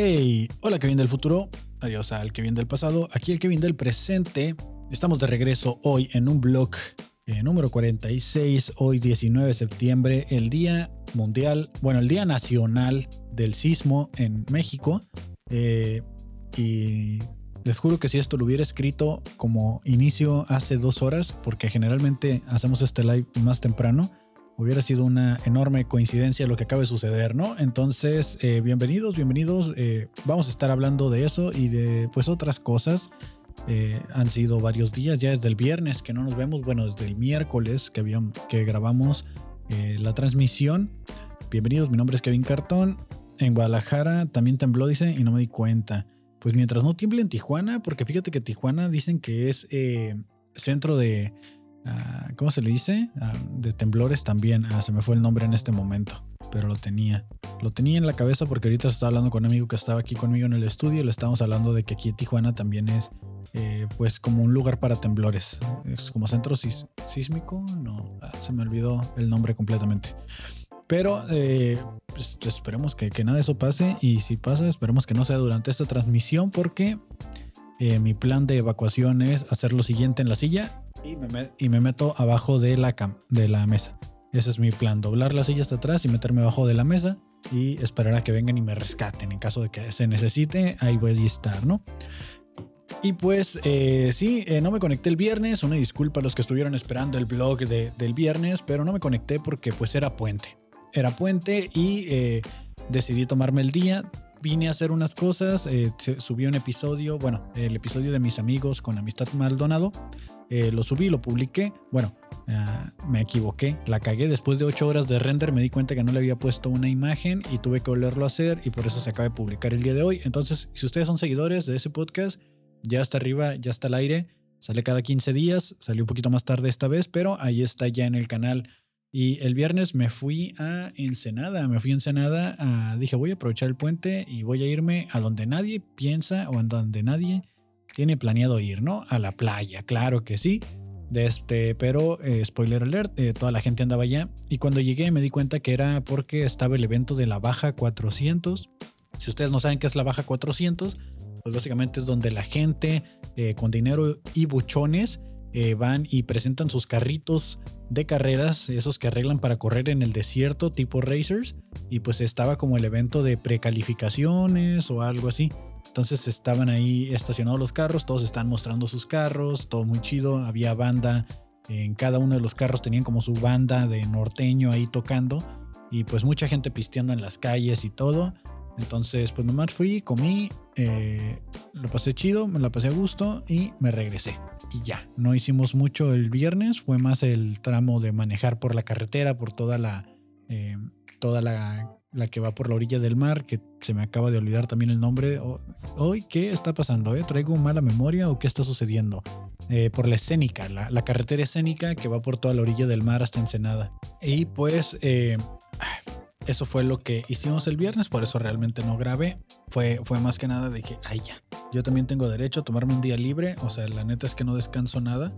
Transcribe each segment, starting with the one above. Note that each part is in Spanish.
Hey, hola Kevin del futuro, adiós al Kevin del pasado, aquí el Kevin del presente. Estamos de regreso hoy en un blog eh, número 46, hoy 19 de septiembre, el Día Mundial, bueno, el Día Nacional del Sismo en México. Eh, y les juro que si esto lo hubiera escrito como inicio hace dos horas, porque generalmente hacemos este live más temprano, hubiera sido una enorme coincidencia lo que acaba de suceder, ¿no? Entonces, eh, bienvenidos, bienvenidos. Eh, vamos a estar hablando de eso y de pues otras cosas. Eh, han sido varios días, ya desde el viernes que no nos vemos, bueno, desde el miércoles que, habíamos, que grabamos la transmisión. Bienvenidos, mi nombre es Kevin Cartón. En Guadalajara también tembló, dice, y no me di cuenta. Pues mientras no tiemble en Tijuana, porque fíjate que Tijuana dicen que es centro de Ah, ¿cómo se le dice? Ah, de temblores también. Ah, se me fue el nombre en este momento, pero lo tenía. Lo tenía en la cabeza porque ahorita estaba hablando con un amigo que estaba aquí conmigo en el estudio le estábamos hablando de que aquí en Tijuana también es eh, pues como un lugar para temblores. Es como centro sísmico, no, se me olvidó el nombre completamente. Pero eh, pues, esperemos que, nada de eso pase y si pasa, esperemos que no sea durante esta transmisión porque eh, mi plan de evacuación es hacer lo siguiente en la silla y me, meto abajo de la, de la mesa. Ese es mi plan, doblar la silla hasta atrás y meterme abajo de la mesa y esperar a que vengan y me rescaten. En caso de que se necesite, ahí voy a estar, ¿no? Y pues eh, sí, eh, no me conecté el viernes, una disculpa a los que estuvieron esperando el blog del viernes, pero no me conecté porque pues era puente. Era puente y eh, decidí tomarme el día. Vine a hacer unas cosas, subí un episodio, bueno, el episodio de mis amigos con Amistad Maldonado eh, lo subí, lo publiqué. Bueno, ah, me equivoqué, la cagué. Después de 8 horas de render me di cuenta que no le había puesto una imagen y tuve que volverlo a hacer y por eso se acaba de publicar el día de hoy. Entonces, si ustedes son seguidores de ese podcast, ya está arriba, ya está al aire. Sale cada 15 días, salió un poquito más tarde esta vez, pero ahí está ya en el canal. Y el viernes me fui a Ensenada, me fui a Ensenada, a, dije voy a aprovechar el puente y voy a irme a donde nadie piensa o a donde nadie tiene planeado ir, ¿no? A la playa, claro que sí. De este, pero eh, spoiler alert, eh, toda la gente andaba allá. Y cuando llegué me di cuenta que era porque estaba el evento de la Baja 400. Si ustedes no saben qué es la Baja 400, pues básicamente es donde la gente eh, con dinero y buchones van y presentan sus carritos de carreras, esos que arreglan para correr en el desierto tipo racers. Y pues estaba como el evento de precalificaciones o algo así. Entonces estaban ahí estacionados los carros, todos están mostrando sus carros, todo muy chido, había banda, en cada uno de los carros tenían como su banda de norteño ahí tocando y pues mucha gente pisteando en las calles y todo. Entonces pues nomás fui, comí, eh, lo pasé chido, me la pasé a gusto y me regresé. Y ya, no hicimos mucho el viernes, fue más el tramo de manejar por la carretera, por toda la... Eh, toda la la que va por la orilla del mar, que se me acaba de olvidar también el nombre. Hoy, ¿qué está pasando? Eh? ¿Traigo mala memoria o qué está sucediendo? Eh, por la escénica, la, carretera escénica que va por toda la orilla del mar hasta Ensenada. Y pues eh, eso fue lo que hicimos el viernes, por eso realmente no grabé. Fue, fue más que nada de que, ay ya, yo también tengo derecho a tomarme un día libre, o sea, la neta es que no descanso nada.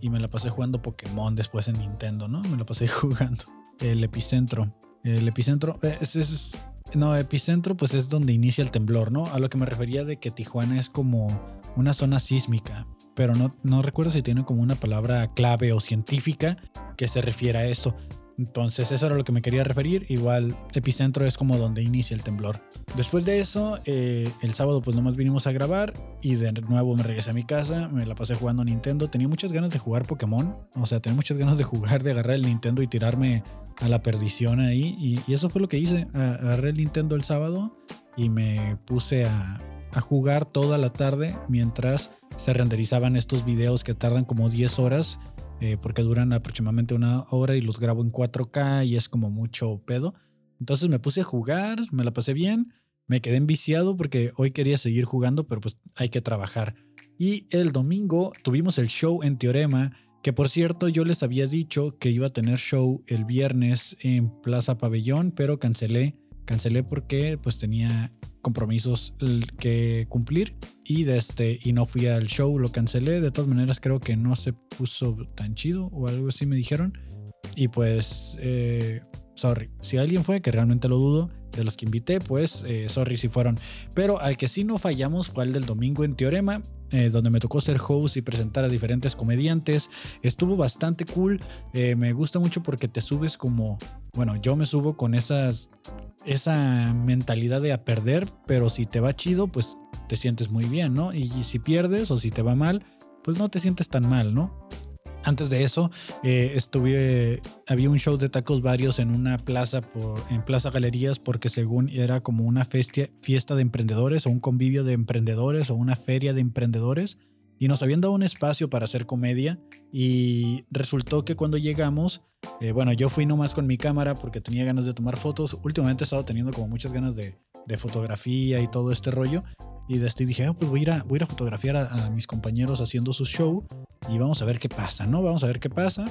Y me la pasé jugando Pokémon después en Nintendo, ¿no? Me la pasé jugando el epicentro. El epicentro, eh, es, no, epicentro pues es donde inicia el temblor, ¿no? A lo que me refería de que Tijuana es como una zona sísmica, pero no, no recuerdo si tiene como una palabra clave o científica que se refiera a eso. Entonces eso era lo que me quería referir. Igual epicentro es como donde inicia el temblor. Después de eso, eh, el sábado pues nomás vinimos a grabar y de nuevo me regresé a mi casa, me la pasé jugando Nintendo. Tenía muchas ganas de jugar Pokémon, o sea, tenía muchas ganas de jugar, de agarrar el Nintendo y tirarme a la perdición ahí. Y, eso fue lo que hice. Agarré el Nintendo el sábado y me puse a, jugar toda la tarde mientras se renderizaban estos videos que tardan como 10 horas. Eh, porque duran aproximadamente una hora y los grabo en 4K y es como mucho pedo. Entonces me puse a jugar, me la pasé bien, me quedé enviciado porque hoy quería seguir jugando, pero pues hay que trabajar. Y el domingo tuvimos el show en Teorema que por cierto, yo les había dicho que iba a tener show el viernes en Plaza Pabellón, pero cancelé. Cancelé porque pues tenía compromisos que cumplir y, de este, y no fui al show, lo cancelé. De todas maneras creo que no se puso tan chido o algo así me dijeron. Y pues, eh, sorry, si alguien fue, que realmente lo dudo, de los que invité, pues eh, sorry si fueron. Pero al que sí no fallamos fue el del domingo en Teorema. Eh, donde me tocó ser host y presentar a diferentes comediantes. Estuvo bastante cool. Eh, me gusta mucho porque te subes como, bueno, yo me subo con esas, esa mentalidad de a perder, pero si te va chido, pues te sientes muy bien, ¿no? Y si pierdes o si te va mal, pues no te sientes tan mal, ¿no? Antes de eso, eh, estuve, había un show de tacos varios en una plaza, por, en Plaza Galerías, porque según era como una fiesta de emprendedores o un convivio de emprendedores o una feria de emprendedores. Y nos habían dado un espacio para hacer comedia y resultó que cuando llegamos, eh, bueno, yo fui nomás con mi cámara porque tenía ganas de tomar fotos. Últimamente he estado teniendo como muchas ganas de, de fotografía y todo este rollo. Y desde dije, ah, pues voy a ir a, voy a, fotografiar a, mis compañeros haciendo su show y vamos a ver qué pasa, ¿no? Vamos a ver qué pasa.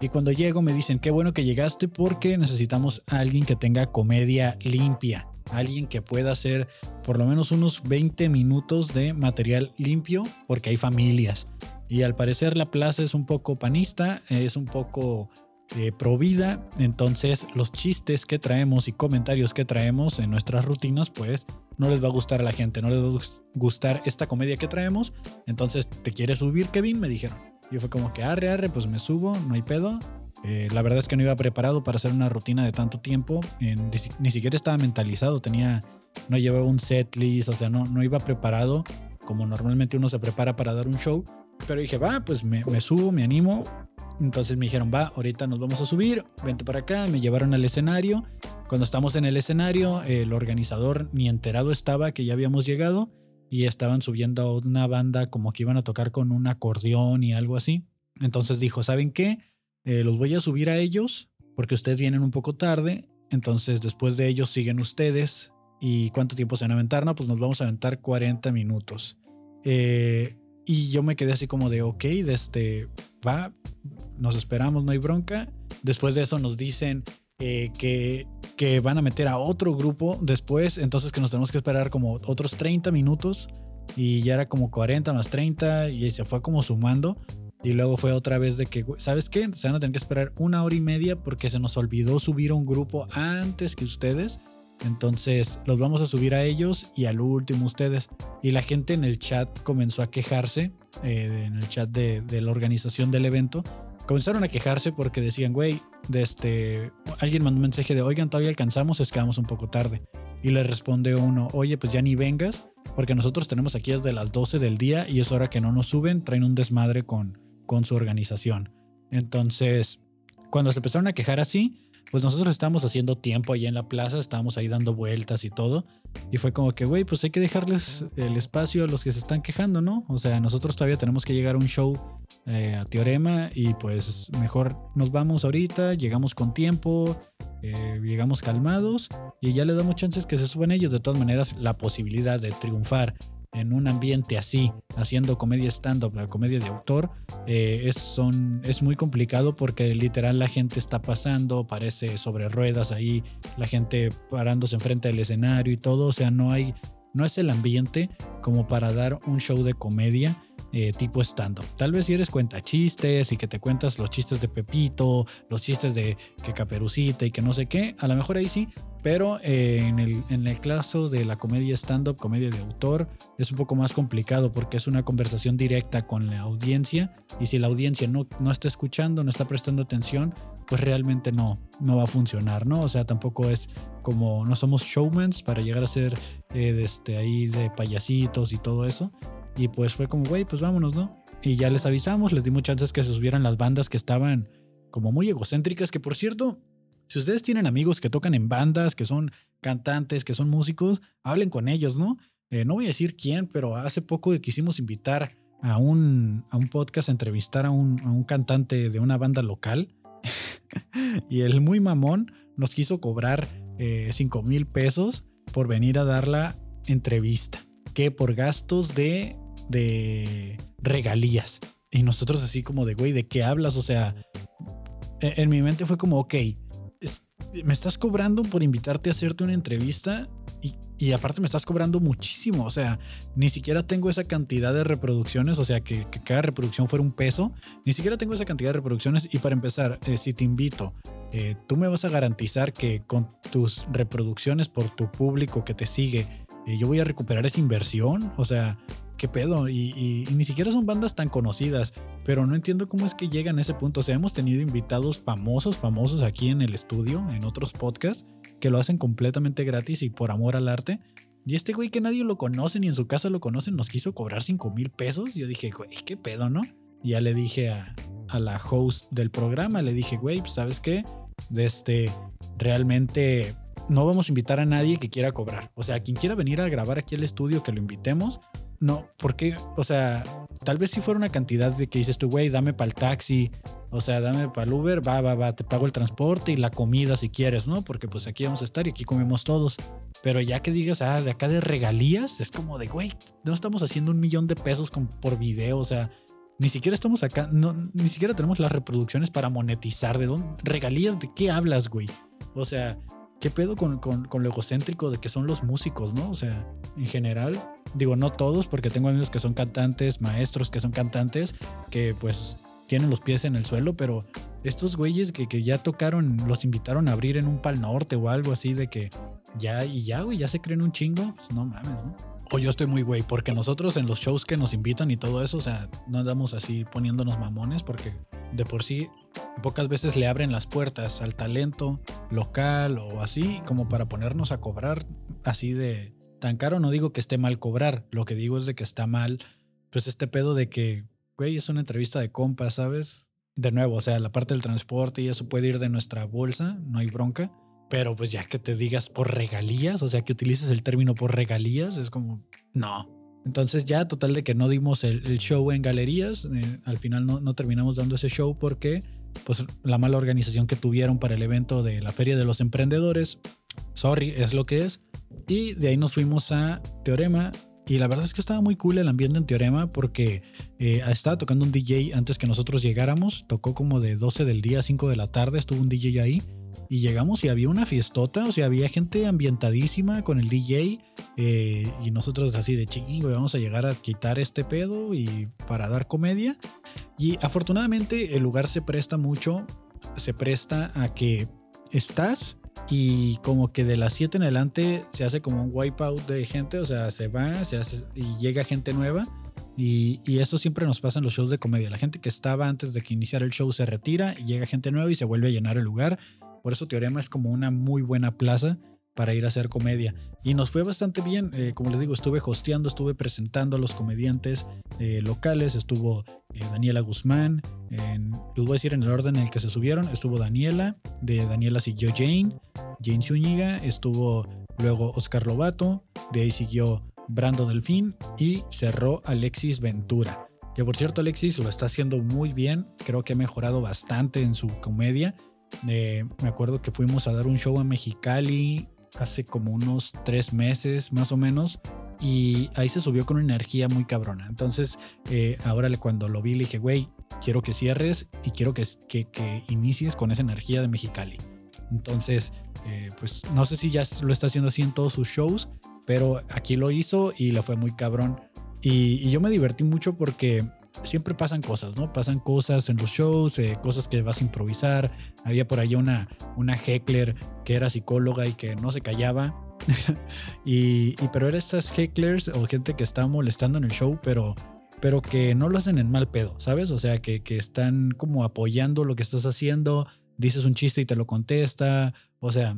Y cuando llego me dicen, qué bueno que llegaste porque necesitamos a alguien que tenga comedia limpia. Alguien que pueda hacer por lo menos unos 20 minutos de material limpio porque hay familias. Y al parecer la plaza es un poco panista, es un poco eh, pro vida. Entonces los chistes que traemos y comentarios que traemos en nuestras rutinas pues no les va a gustar a la gente, no les va a gustar esta comedia que traemos. Entonces, ¿te quieres subir, Kevin? Me dijeron. Y fue como que arre, arre, pues me subo, no hay pedo. Eh, la verdad es que no iba preparado para hacer una rutina de tanto tiempo. ni, siquiera estaba mentalizado, tenía, no llevaba un set list, o sea, no, no iba preparado como normalmente uno se prepara para dar un show. Pero dije, va, pues me, me subo, me animo. Entonces me dijeron, va, ahorita nos vamos a subir, vente para acá, me llevaron al escenario. Cuando estamos en el escenario, el organizador ni enterado estaba que ya habíamos llegado y estaban subiendo una banda como que iban a tocar con un acordeón y algo así. Entonces dijo, ¿saben qué? Eh, los voy a subir a ellos porque ustedes vienen un poco tarde. Entonces después de ellos siguen ustedes. ¿Y cuánto tiempo se van a aventar? No, pues nos vamos a aventar 40 minutos. Eh, y yo me quedé así como de, ok, de este, va, nos esperamos, no hay bronca. Después de eso nos dicen eh, que, que van a meter a otro grupo después, entonces que nos tenemos que esperar como otros 30 minutos y ya era como 40 más 30 y se fue como sumando. Y luego fue otra vez de que, ¿sabes qué? Se van a tener que esperar una hora y media porque se nos olvidó subir un grupo antes que ustedes. Entonces los vamos a subir a ellos y al último ustedes. Y la gente en el chat comenzó a quejarse, eh, en el chat de, la organización del evento. Comenzaron a quejarse porque decían, güey, de este, alguien mandó un mensaje de, oigan, todavía alcanzamos, es que vamos un poco tarde. Y le responde uno, oye, pues ya ni vengas, porque nosotros tenemos aquí desde las 12 del día y es hora que no nos suben, traen un desmadre con, con su organización. Entonces, cuando se empezaron a quejar así, pues nosotros estábamos haciendo tiempo ahí en la plaza, estábamos ahí dando vueltas y todo. Y fue como que, güey, pues hay que dejarles el espacio a los que se están quejando, ¿no? O sea, nosotros todavía tenemos que llegar a un show eh, a Teorema y pues mejor nos vamos ahorita, llegamos con tiempo, eh, llegamos calmados y ya le damos chances que se suban ellos. De todas maneras, la posibilidad de triunfar en un ambiente así, haciendo comedia stand-up, la comedia de autor, eh, es, son, es muy complicado porque literal la gente está pasando, parece sobre ruedas ahí, la gente parándose enfrente del escenario y todo, o sea, no hay, no es el ambiente como para dar un show de comedia. Eh, tipo stand-up. Tal vez si eres cuenta chistes y que te cuentas los chistes de Pepito, los chistes de que Caperucita y que no sé qué, a lo mejor ahí sí, pero eh, en, el, en el caso de la comedia stand-up, comedia de autor, es un poco más complicado porque es una conversación directa con la audiencia y si la audiencia no, no está escuchando, no está prestando atención, pues realmente no, no va a funcionar, ¿no? O sea, tampoco es como, no somos showmans para llegar a ser eh, de este, ahí de payasitos y todo eso. Y pues fue como, güey, pues vámonos, ¿no? Y ya les avisamos, les dimos chances que se subieran las bandas que estaban como muy egocéntricas, que por cierto, si ustedes tienen amigos que tocan en bandas, que son cantantes, que son músicos, hablen con ellos, ¿no? Eh, no voy a decir quién, pero hace poco quisimos invitar a un, a un podcast a entrevistar a un, a un cantante de una banda local. y el muy mamón nos quiso cobrar 5 eh, mil pesos por venir a dar la entrevista, que por gastos de, de regalías. Y nosotros así como de, güey, ¿de qué hablas? O sea, e, en mi mente fue como, ok, me estás cobrando por invitarte a hacerte una entrevista y, aparte me estás cobrando muchísimo. O sea, ni siquiera tengo esa cantidad de reproducciones, o sea, que, cada reproducción fuera un peso. Ni siquiera tengo esa cantidad de reproducciones. Y para empezar, eh, si te invito eh, tú me vas a garantizar que con tus reproducciones por tu público que te sigue, eh, yo voy a recuperar esa inversión. O sea, ¿qué pedo? Y, ni siquiera son bandas tan conocidas, pero no entiendo cómo es que llegan a ese punto. O sea, hemos tenido invitados famosos, famosos aquí en el estudio, en otros podcasts, que lo hacen completamente gratis y por amor al arte. Y este güey que nadie lo conoce ni en su casa lo conocen nos quiso cobrar 5 mil pesos. Yo dije, güey, ¿qué pedo, no? Ya le dije a, a la host del programa, le dije, güey, pues, ¿sabes qué? De este, realmente no vamos a invitar a nadie que quiera cobrar. O sea, quien quiera venir a grabar aquí al estudio, que lo invitemos. No, porque, o sea, tal vez si fuera una cantidad de que dices tú, güey, dame para el taxi, o sea, dame para el Uber, va, va, va, te pago el transporte y la comida si quieres, ¿no? Porque pues aquí vamos a estar y aquí comemos todos. Pero ya que digas, ah, de acá de regalías, es como de, güey, no estamos haciendo un millón de pesos con, por video, o sea, ni siquiera estamos acá, no, ni siquiera tenemos las reproducciones para monetizar. ¿De dónde? ¿Regalías de qué hablas, güey? O sea, ¿qué pedo con, con, con, lo egocéntrico de que son los músicos, no? O sea, en general, digo, no todos, porque tengo amigos que son cantantes, maestros que son cantantes, que pues tienen los pies en el suelo, pero estos güeyes que, que ya tocaron, los invitaron a abrir en un pal norte o algo así de que ya y ya, güey, ya se creen un chingo, pues no mames, ¿no? O yo estoy muy güey, porque nosotros en los shows que nos invitan y todo eso, o sea, no andamos así poniéndonos mamones, porque de por sí pocas veces le abren las puertas al talento local o así, como para ponernos a cobrar así de tan caro. No digo que esté mal cobrar, lo que digo es de que está mal, pues este pedo de que, güey, es una entrevista de compas, ¿sabes? De nuevo, o sea, la parte del transporte y eso puede ir de nuestra bolsa, no hay bronca pero pues ya que te digas por regalías, o sea, que utilices el término por regalías, es como, no. Entonces ya total de que no dimos el, show en galerías, eh, al final no, no, terminamos dando ese show porque pues la mala organización que tuvieron para el evento de la Feria de los Emprendedores, sorry, es lo que es. Y de ahí nos fuimos a Teorema y la verdad es que estaba muy cool el ambiente en Teorema porque eh, estaba tocando un DJ antes que nosotros llegáramos, tocó como de 12 del día a 5 de la tarde, estuvo un DJ ahí y llegamos y había una fiestota, o sea, había gente ambientadísima con el DJ eh, y nosotros así de ching, vamos a llegar a quitar este pedo y para dar comedia. Y afortunadamente el lugar se presta mucho, se presta a que estás y como que de las 7 en adelante se hace como un wipeout de gente, o sea, se va se hace, y llega gente nueva. Y, y, eso siempre nos pasa en los shows de comedia. La gente que estaba antes de que iniciara el show se retira y llega gente nueva y se vuelve a llenar el lugar. Por eso Teorema es como una muy buena plaza para ir a hacer comedia. Y nos fue bastante bien. Eh, como les digo, estuve hosteando, estuve presentando a los comediantes eh, locales. Estuvo eh, Daniela Guzmán. En, les voy a decir en el orden en el que se subieron. Estuvo Daniela. De Daniela siguió Jane. Jane Zúñiga. Estuvo luego Oscar Lobato. De ahí siguió Brando Delfín. Y cerró Alexis Ventura. Que por cierto, Alexis lo está haciendo muy bien. Creo que ha mejorado bastante en su comedia me acuerdo que fuimos a dar un show a Mexicali hace como unos tres meses más o menos y ahí se subió con una energía muy cabrona. Entonces, eh, ahora cuando lo vi le dije, güey, quiero que cierres y quiero que, que, inicies con esa energía de Mexicali. Entonces, eh, pues no sé si ya lo está haciendo así en todos sus shows, pero aquí lo hizo y le fue muy cabrón. y yo me divertí mucho porque siempre pasan cosas, ¿no? Pasan cosas en los shows, eh, cosas que vas a improvisar. Había por ahí una, una heckler que era psicóloga y que no se callaba. y, pero eran estas hecklers o gente que está molestando en el show, pero, pero que no lo hacen en mal pedo, ¿sabes? O sea, que, que están como apoyando lo que estás haciendo. Dices un chiste y te lo contesta. O sea,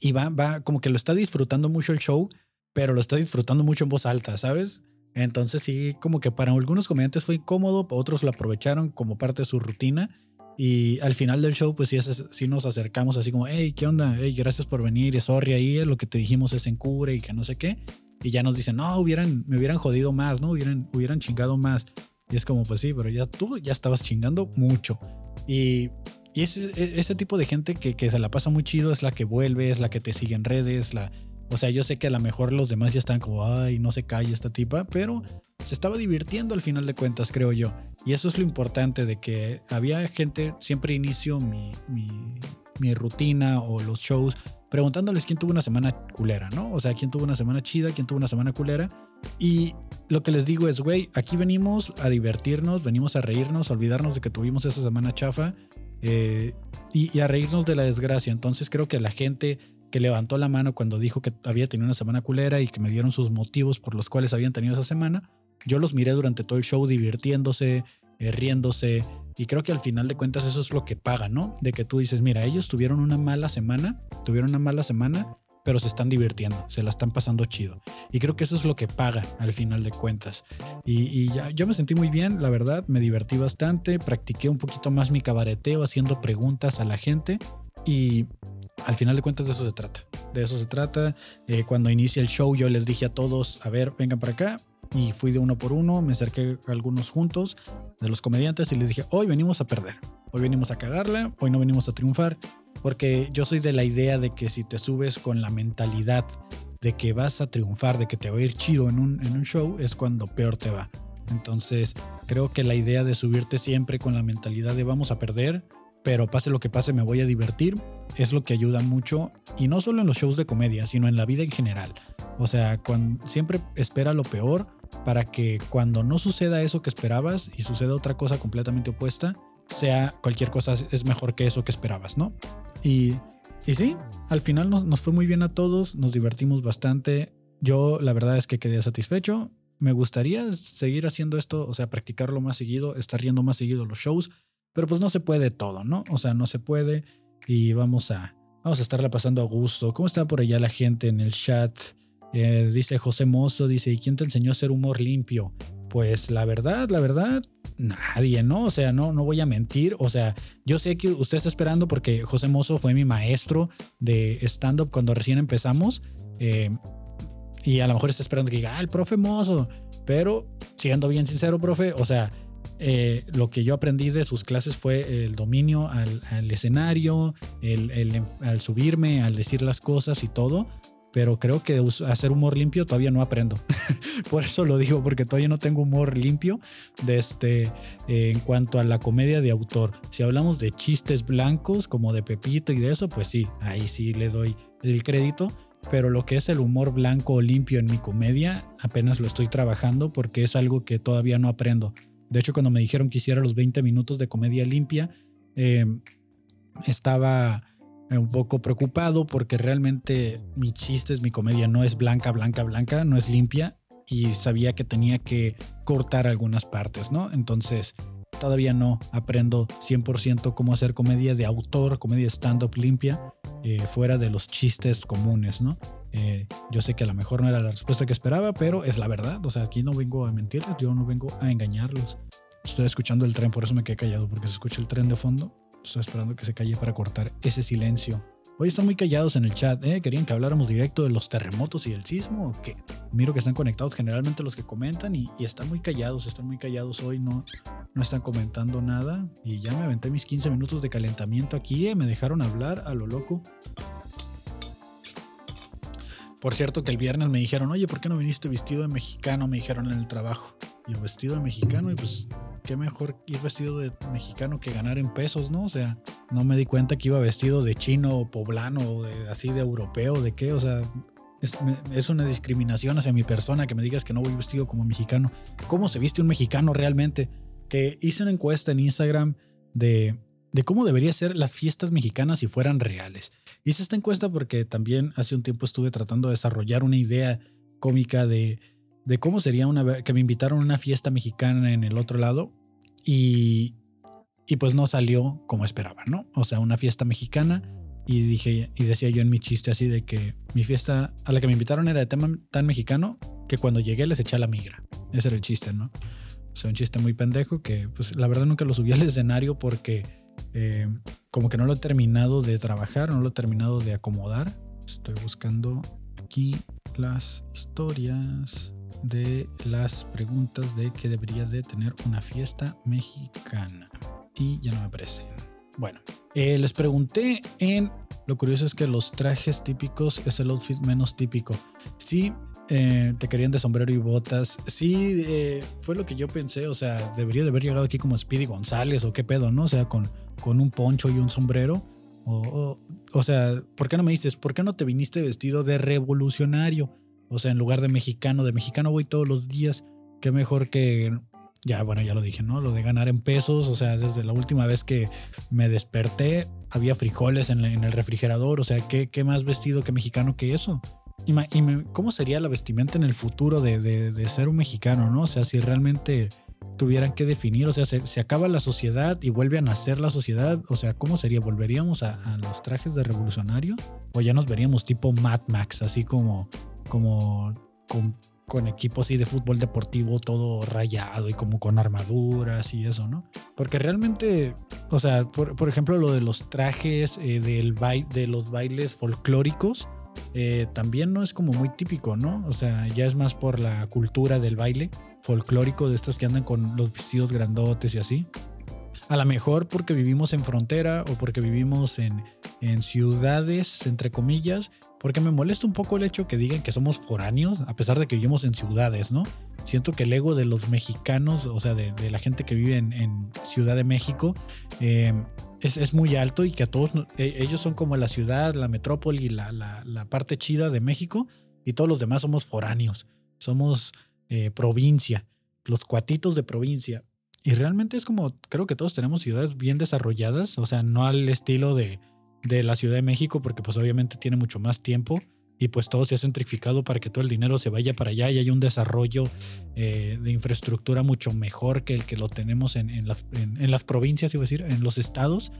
y va, va como que lo está disfrutando mucho el show, pero lo está disfrutando mucho en voz alta, ¿sabes? Entonces sí, como que para algunos comediantes fue incómodo, otros lo aprovecharon como parte de su rutina. Y al final del show, pues sí, sí nos acercamos así como, hey, ¿qué onda? Hey, gracias por venir, sorry ahí, lo que te dijimos es en cure y que no sé qué. Y ya nos dicen, no, hubieran, me hubieran jodido más, ¿no? Hubieran, hubieran chingado más. Y es como, pues sí, pero ya tú ya estabas chingando mucho. Y, y ese, e, ese tipo de gente que, que se la pasa muy chido es la que vuelve, es la que te sigue en redes, la, o sea, yo sé que a lo mejor los demás ya están como, ay, no se calle esta tipa, pero se estaba divirtiendo al final de cuentas, creo yo. Y eso es lo importante de que había gente, siempre inicio mi, mi, rutina o los shows preguntándoles quién tuvo una semana culera, ¿no? O sea, quién tuvo una semana chida, quién tuvo una semana culera. Y lo que les digo es, güey, aquí venimos a divertirnos, venimos a reírnos, a olvidarnos de que tuvimos esa semana chafa eh, y, a reírnos de la desgracia. Entonces creo que la gente que levantó la mano cuando dijo que había tenido una semana culera y que me dieron sus motivos por los cuales habían tenido esa semana, yo los miré durante todo el show divirtiéndose, eh, riéndose, y creo que al final de cuentas eso es lo que paga, ¿no? De que tú dices, mira, ellos tuvieron una mala semana, tuvieron una mala semana, pero se están divirtiendo, se la están pasando chido. Y creo que eso es lo que paga al final de cuentas. Y, ya, yo me sentí muy bien, la verdad, me divertí bastante, practiqué un poquito más mi cabareteo haciendo preguntas a la gente y al final de cuentas de eso se trata. De eso se trata. Eh, cuando inicia el show yo les dije a todos, a ver, vengan para acá. Y fui de uno por uno, me acerqué a algunos juntos de los comediantes y les dije, hoy venimos a perder, hoy venimos a cagarla, hoy no venimos a triunfar, porque yo soy de la idea de que si te subes con la mentalidad de que vas a triunfar, de que te va a ir chido en un, en un show, es cuando peor te va. Entonces, creo que la idea de subirte siempre con la mentalidad de vamos a perder, pero pase lo que pase me voy a divertir, es lo que ayuda mucho, y no solo en los shows de comedia, sino en la vida en general. O sea, cuando, siempre espera lo peor para que cuando no suceda eso que esperabas y suceda otra cosa completamente opuesta, sea cualquier cosa es mejor que eso que esperabas, ¿no? Y, y sí, al final nos, nos fue muy bien a todos, nos divertimos bastante. Yo la verdad es que quedé satisfecho. Me gustaría seguir haciendo esto, o sea, practicarlo más seguido, estar riendo más seguido los shows, pero pues no se puede todo, ¿no? O sea, no se puede y vamos a, vamos a estarla pasando a gusto. ¿Cómo está por allá la gente en el chat? Eh, dice José Mozo, dice, ¿y quién te enseñó a hacer humor limpio? Pues la verdad, la verdad, nadie, ¿no? O sea, no, no voy a mentir. O sea, yo sé que usted está esperando porque José Mozo fue mi maestro de stand-up cuando recién empezamos. Eh, y a lo mejor está esperando que diga, ah, el profe Mozo. Pero, siendo bien sincero, profe, o sea, eh, lo que yo aprendí de sus clases fue el dominio al, escenario, el, al subirme, al decir las cosas y todo pero creo que hacer humor limpio todavía no aprendo. Por eso lo digo, porque todavía no tengo humor limpio de este, eh, en cuanto a la comedia de autor. Si hablamos de chistes blancos, como de Pepito y de eso, pues sí, ahí sí le doy el crédito. Pero lo que es el humor blanco o limpio en mi comedia, apenas lo estoy trabajando porque es algo que todavía no aprendo. De hecho, cuando me dijeron que hiciera los 20 minutos de comedia limpia, eh, estaba un poco preocupado porque realmente mi chiste, mi comedia no es blanca, blanca, blanca, no es limpia y sabía que tenía que cortar algunas partes, ¿no? Entonces todavía no aprendo 100% cómo hacer comedia de autor, comedia stand-up limpia, eh, fuera de los chistes comunes, ¿no? Eh, yo sé que a lo mejor no era la respuesta que esperaba, pero es la verdad. O sea, aquí no vengo a mentirles, yo no vengo a engañarlos. Estoy escuchando el tren, por eso me quedé callado, porque se escucha el tren de fondo. Estoy esperando que se calle para cortar ese silencio. Hoy están muy callados en el chat, ¿eh? ¿Querían que habláramos directo de los terremotos y el sismo qué? Miro que están conectados generalmente los que comentan y, están muy callados, están muy callados hoy, no, no están comentando nada. Y ya me aventé mis 15 minutos de calentamiento aquí, ¿eh? Me dejaron hablar a lo loco. Por cierto que el viernes me dijeron, oye, ¿por qué no viniste vestido de mexicano? Me dijeron en el trabajo. Yo vestido de mexicano y pues qué mejor ir vestido de mexicano que ganar en pesos, ¿no? O sea, no me di cuenta que iba vestido de chino o poblano o de, así de europeo, de qué, o sea, es, una discriminación hacia mi persona que me digas que no voy vestido como mexicano. ¿Cómo se viste un mexicano realmente? Que hice una encuesta en Instagram de, de cómo deberían ser las fiestas mexicanas si fueran reales. Hice esta encuesta porque también hace un tiempo estuve tratando de desarrollar una idea cómica de de cómo sería una que me invitaron a una fiesta mexicana en el otro lado y, y pues no salió como esperaba, ¿no? O sea, una fiesta mexicana y dije y decía yo en mi chiste así de que mi fiesta a la que me invitaron era de tema tan mexicano que cuando llegué les eché a la migra. Ese era el chiste, ¿no? O sea, un chiste muy pendejo que pues la verdad nunca lo subí al escenario porque eh, como que no lo he terminado de trabajar, no lo he terminado de acomodar. Estoy buscando aquí las historias de las preguntas de que debería de tener una fiesta mexicana. Y ya no me aparece. Bueno, eh, les pregunté en... Lo curioso es que los trajes típicos es el outfit menos típico. Sí, eh, te querían de sombrero y botas. Sí, fue lo que yo pensé. O sea, debería de haber llegado aquí como Speedy González o qué pedo, ¿no? O sea, con, con un poncho y un sombrero. O, o, sea, ¿por qué no me dices, ¿por qué no te viniste vestido de revolucionario? O sea, en lugar de mexicano, de mexicano voy todos los días. Qué mejor que, ya, bueno, ya lo dije, ¿no? Lo de ganar en pesos, o sea, desde la última vez que me desperté, había frijoles en, el refrigerador, o sea, ¿qué, ¿qué, más vestido que mexicano que eso? Y, ¿Cómo sería la vestimenta en el futuro de, de, ser un mexicano, no? O sea, si realmente tuvieran que definir, o sea, se, acaba la sociedad y vuelve a nacer la sociedad, o sea, ¿cómo sería? ¿Volveríamos a, los trajes de revolucionario? ¿O ya nos veríamos tipo Mad Max, así como, como con con equipos así de fútbol deportivo todo rayado y como con armaduras y eso, ¿no? Porque realmente, o sea, por, ejemplo, lo de los trajes eh, del de los bailes folclóricos, eh, también no es como muy típico, ¿no? O sea, ya es más por la cultura del baile folclórico de estos que andan con los vestidos grandotes y así. A lo mejor porque vivimos en frontera o porque vivimos en, en ciudades, entre comillas, porque me molesta un poco el hecho que digan que somos foráneos, a pesar de que vivimos en ciudades, ¿no? Siento que el ego de los mexicanos, o sea, de, la gente que vive en, Ciudad de México, em, es, muy alto y que a todos, e, ellos son como la ciudad, la metrópoli, la, la, parte chida de México y todos los demás somos foráneos, somos eh, provincia, los cuatitos de provincia. Y realmente es como, creo que todos tenemos ciudades bien desarrolladas, o sea, no al estilo de de la Ciudad de México porque pues obviamente tiene mucho más tiempo y pues todo se ha centrificado para que todo el dinero se vaya para allá y haya un desarrollo eh, de infraestructura mucho mejor que el que lo tenemos en, las, provincias, iba a decir, en los estados.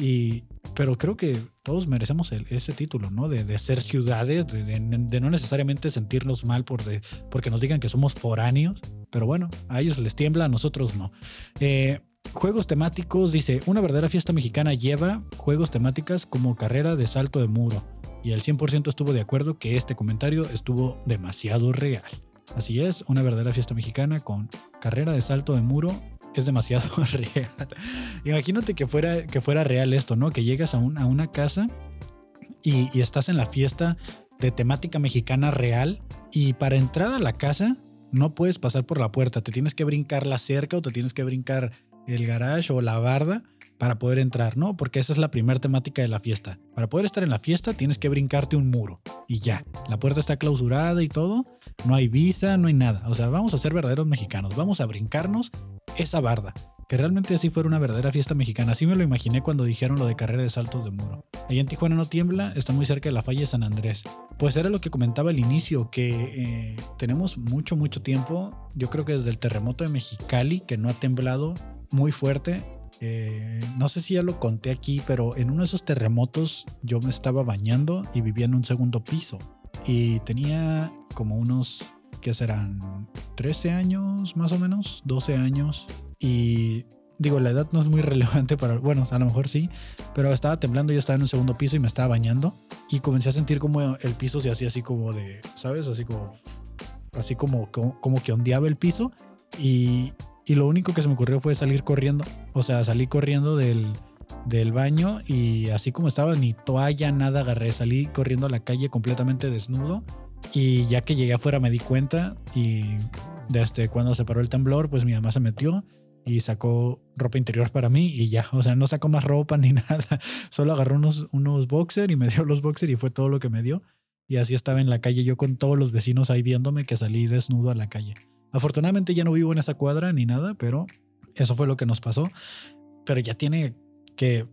Y, pero creo que todos merecemos ese título, ¿no? De, ser ciudades, de, no necesariamente sentirnos mal por porque nos digan que somos foráneos. Pero bueno, a ellos les tiembla, a nosotros no. Eh, Juegos temáticos, dice, una verdadera fiesta mexicana lleva juegos temáticas como carrera de salto de muro. Y el 100% estuvo de acuerdo que este comentario estuvo demasiado real. Así es, una verdadera fiesta mexicana con carrera de salto de muro es demasiado real. Imagínate que fuera, que fuera real esto, ¿no? Que llegas a, a una casa y, y estás en la fiesta de temática mexicana real y para entrar a la casa no puedes pasar por la puerta, te tienes que brincar la cerca o te tienes que brincar el garage o la barda para poder entrar, ¿no? Porque esa es la primera temática de la fiesta. Para poder estar en la fiesta tienes que brincarte un muro y ya. La puerta está clausurada y todo, no hay visa, no hay nada. O sea, vamos a ser verdaderos mexicanos, vamos a brincarnos esa barda. Que realmente así fuera una verdadera fiesta mexicana. Así me lo imaginé cuando dijeron lo de carrera de saltos de muro. Ahí en Tijuana no tiembla, está muy cerca de la falla de San Andrés. Pues era lo que comentaba al inicio, que eh, tenemos mucho, mucho tiempo. Yo creo que desde el terremoto de Mexicali, que no ha temblado muy fuerte. Eh, no sé si ya lo conté aquí, pero en uno de esos terremotos yo me estaba bañando y vivía en un segundo piso. Y tenía como unos, ¿qué serán? 13 años más o menos, 12 años. Y digo, la edad no es muy relevante para, bueno, a lo mejor sí, pero estaba temblando, yo estaba en un segundo piso y me estaba bañando y comencé a sentir como el piso se hacía así como de, ¿sabes? Así como, así como, como, como que ondeaba el piso y, y lo único que se me ocurrió fue salir corriendo. O sea, salí corriendo del, del baño y así como estaba, ni toalla, nada agarré. Salí corriendo a la calle completamente desnudo. Y ya que llegué afuera me di cuenta y desde cuando se paró el temblor, pues mi mamá se metió y sacó ropa interior para mí y ya, o sea, no sacó más ropa ni nada, solo agarró unos, unos boxer y me dio los boxer y fue todo lo que me dio. Y así estaba en la calle yo con todos los vecinos ahí viéndome que salí desnudo a la calle. Afortunadamente ya no vivo en esa cuadra ni nada, pero eso fue lo que nos pasó. Pero ya tiene que,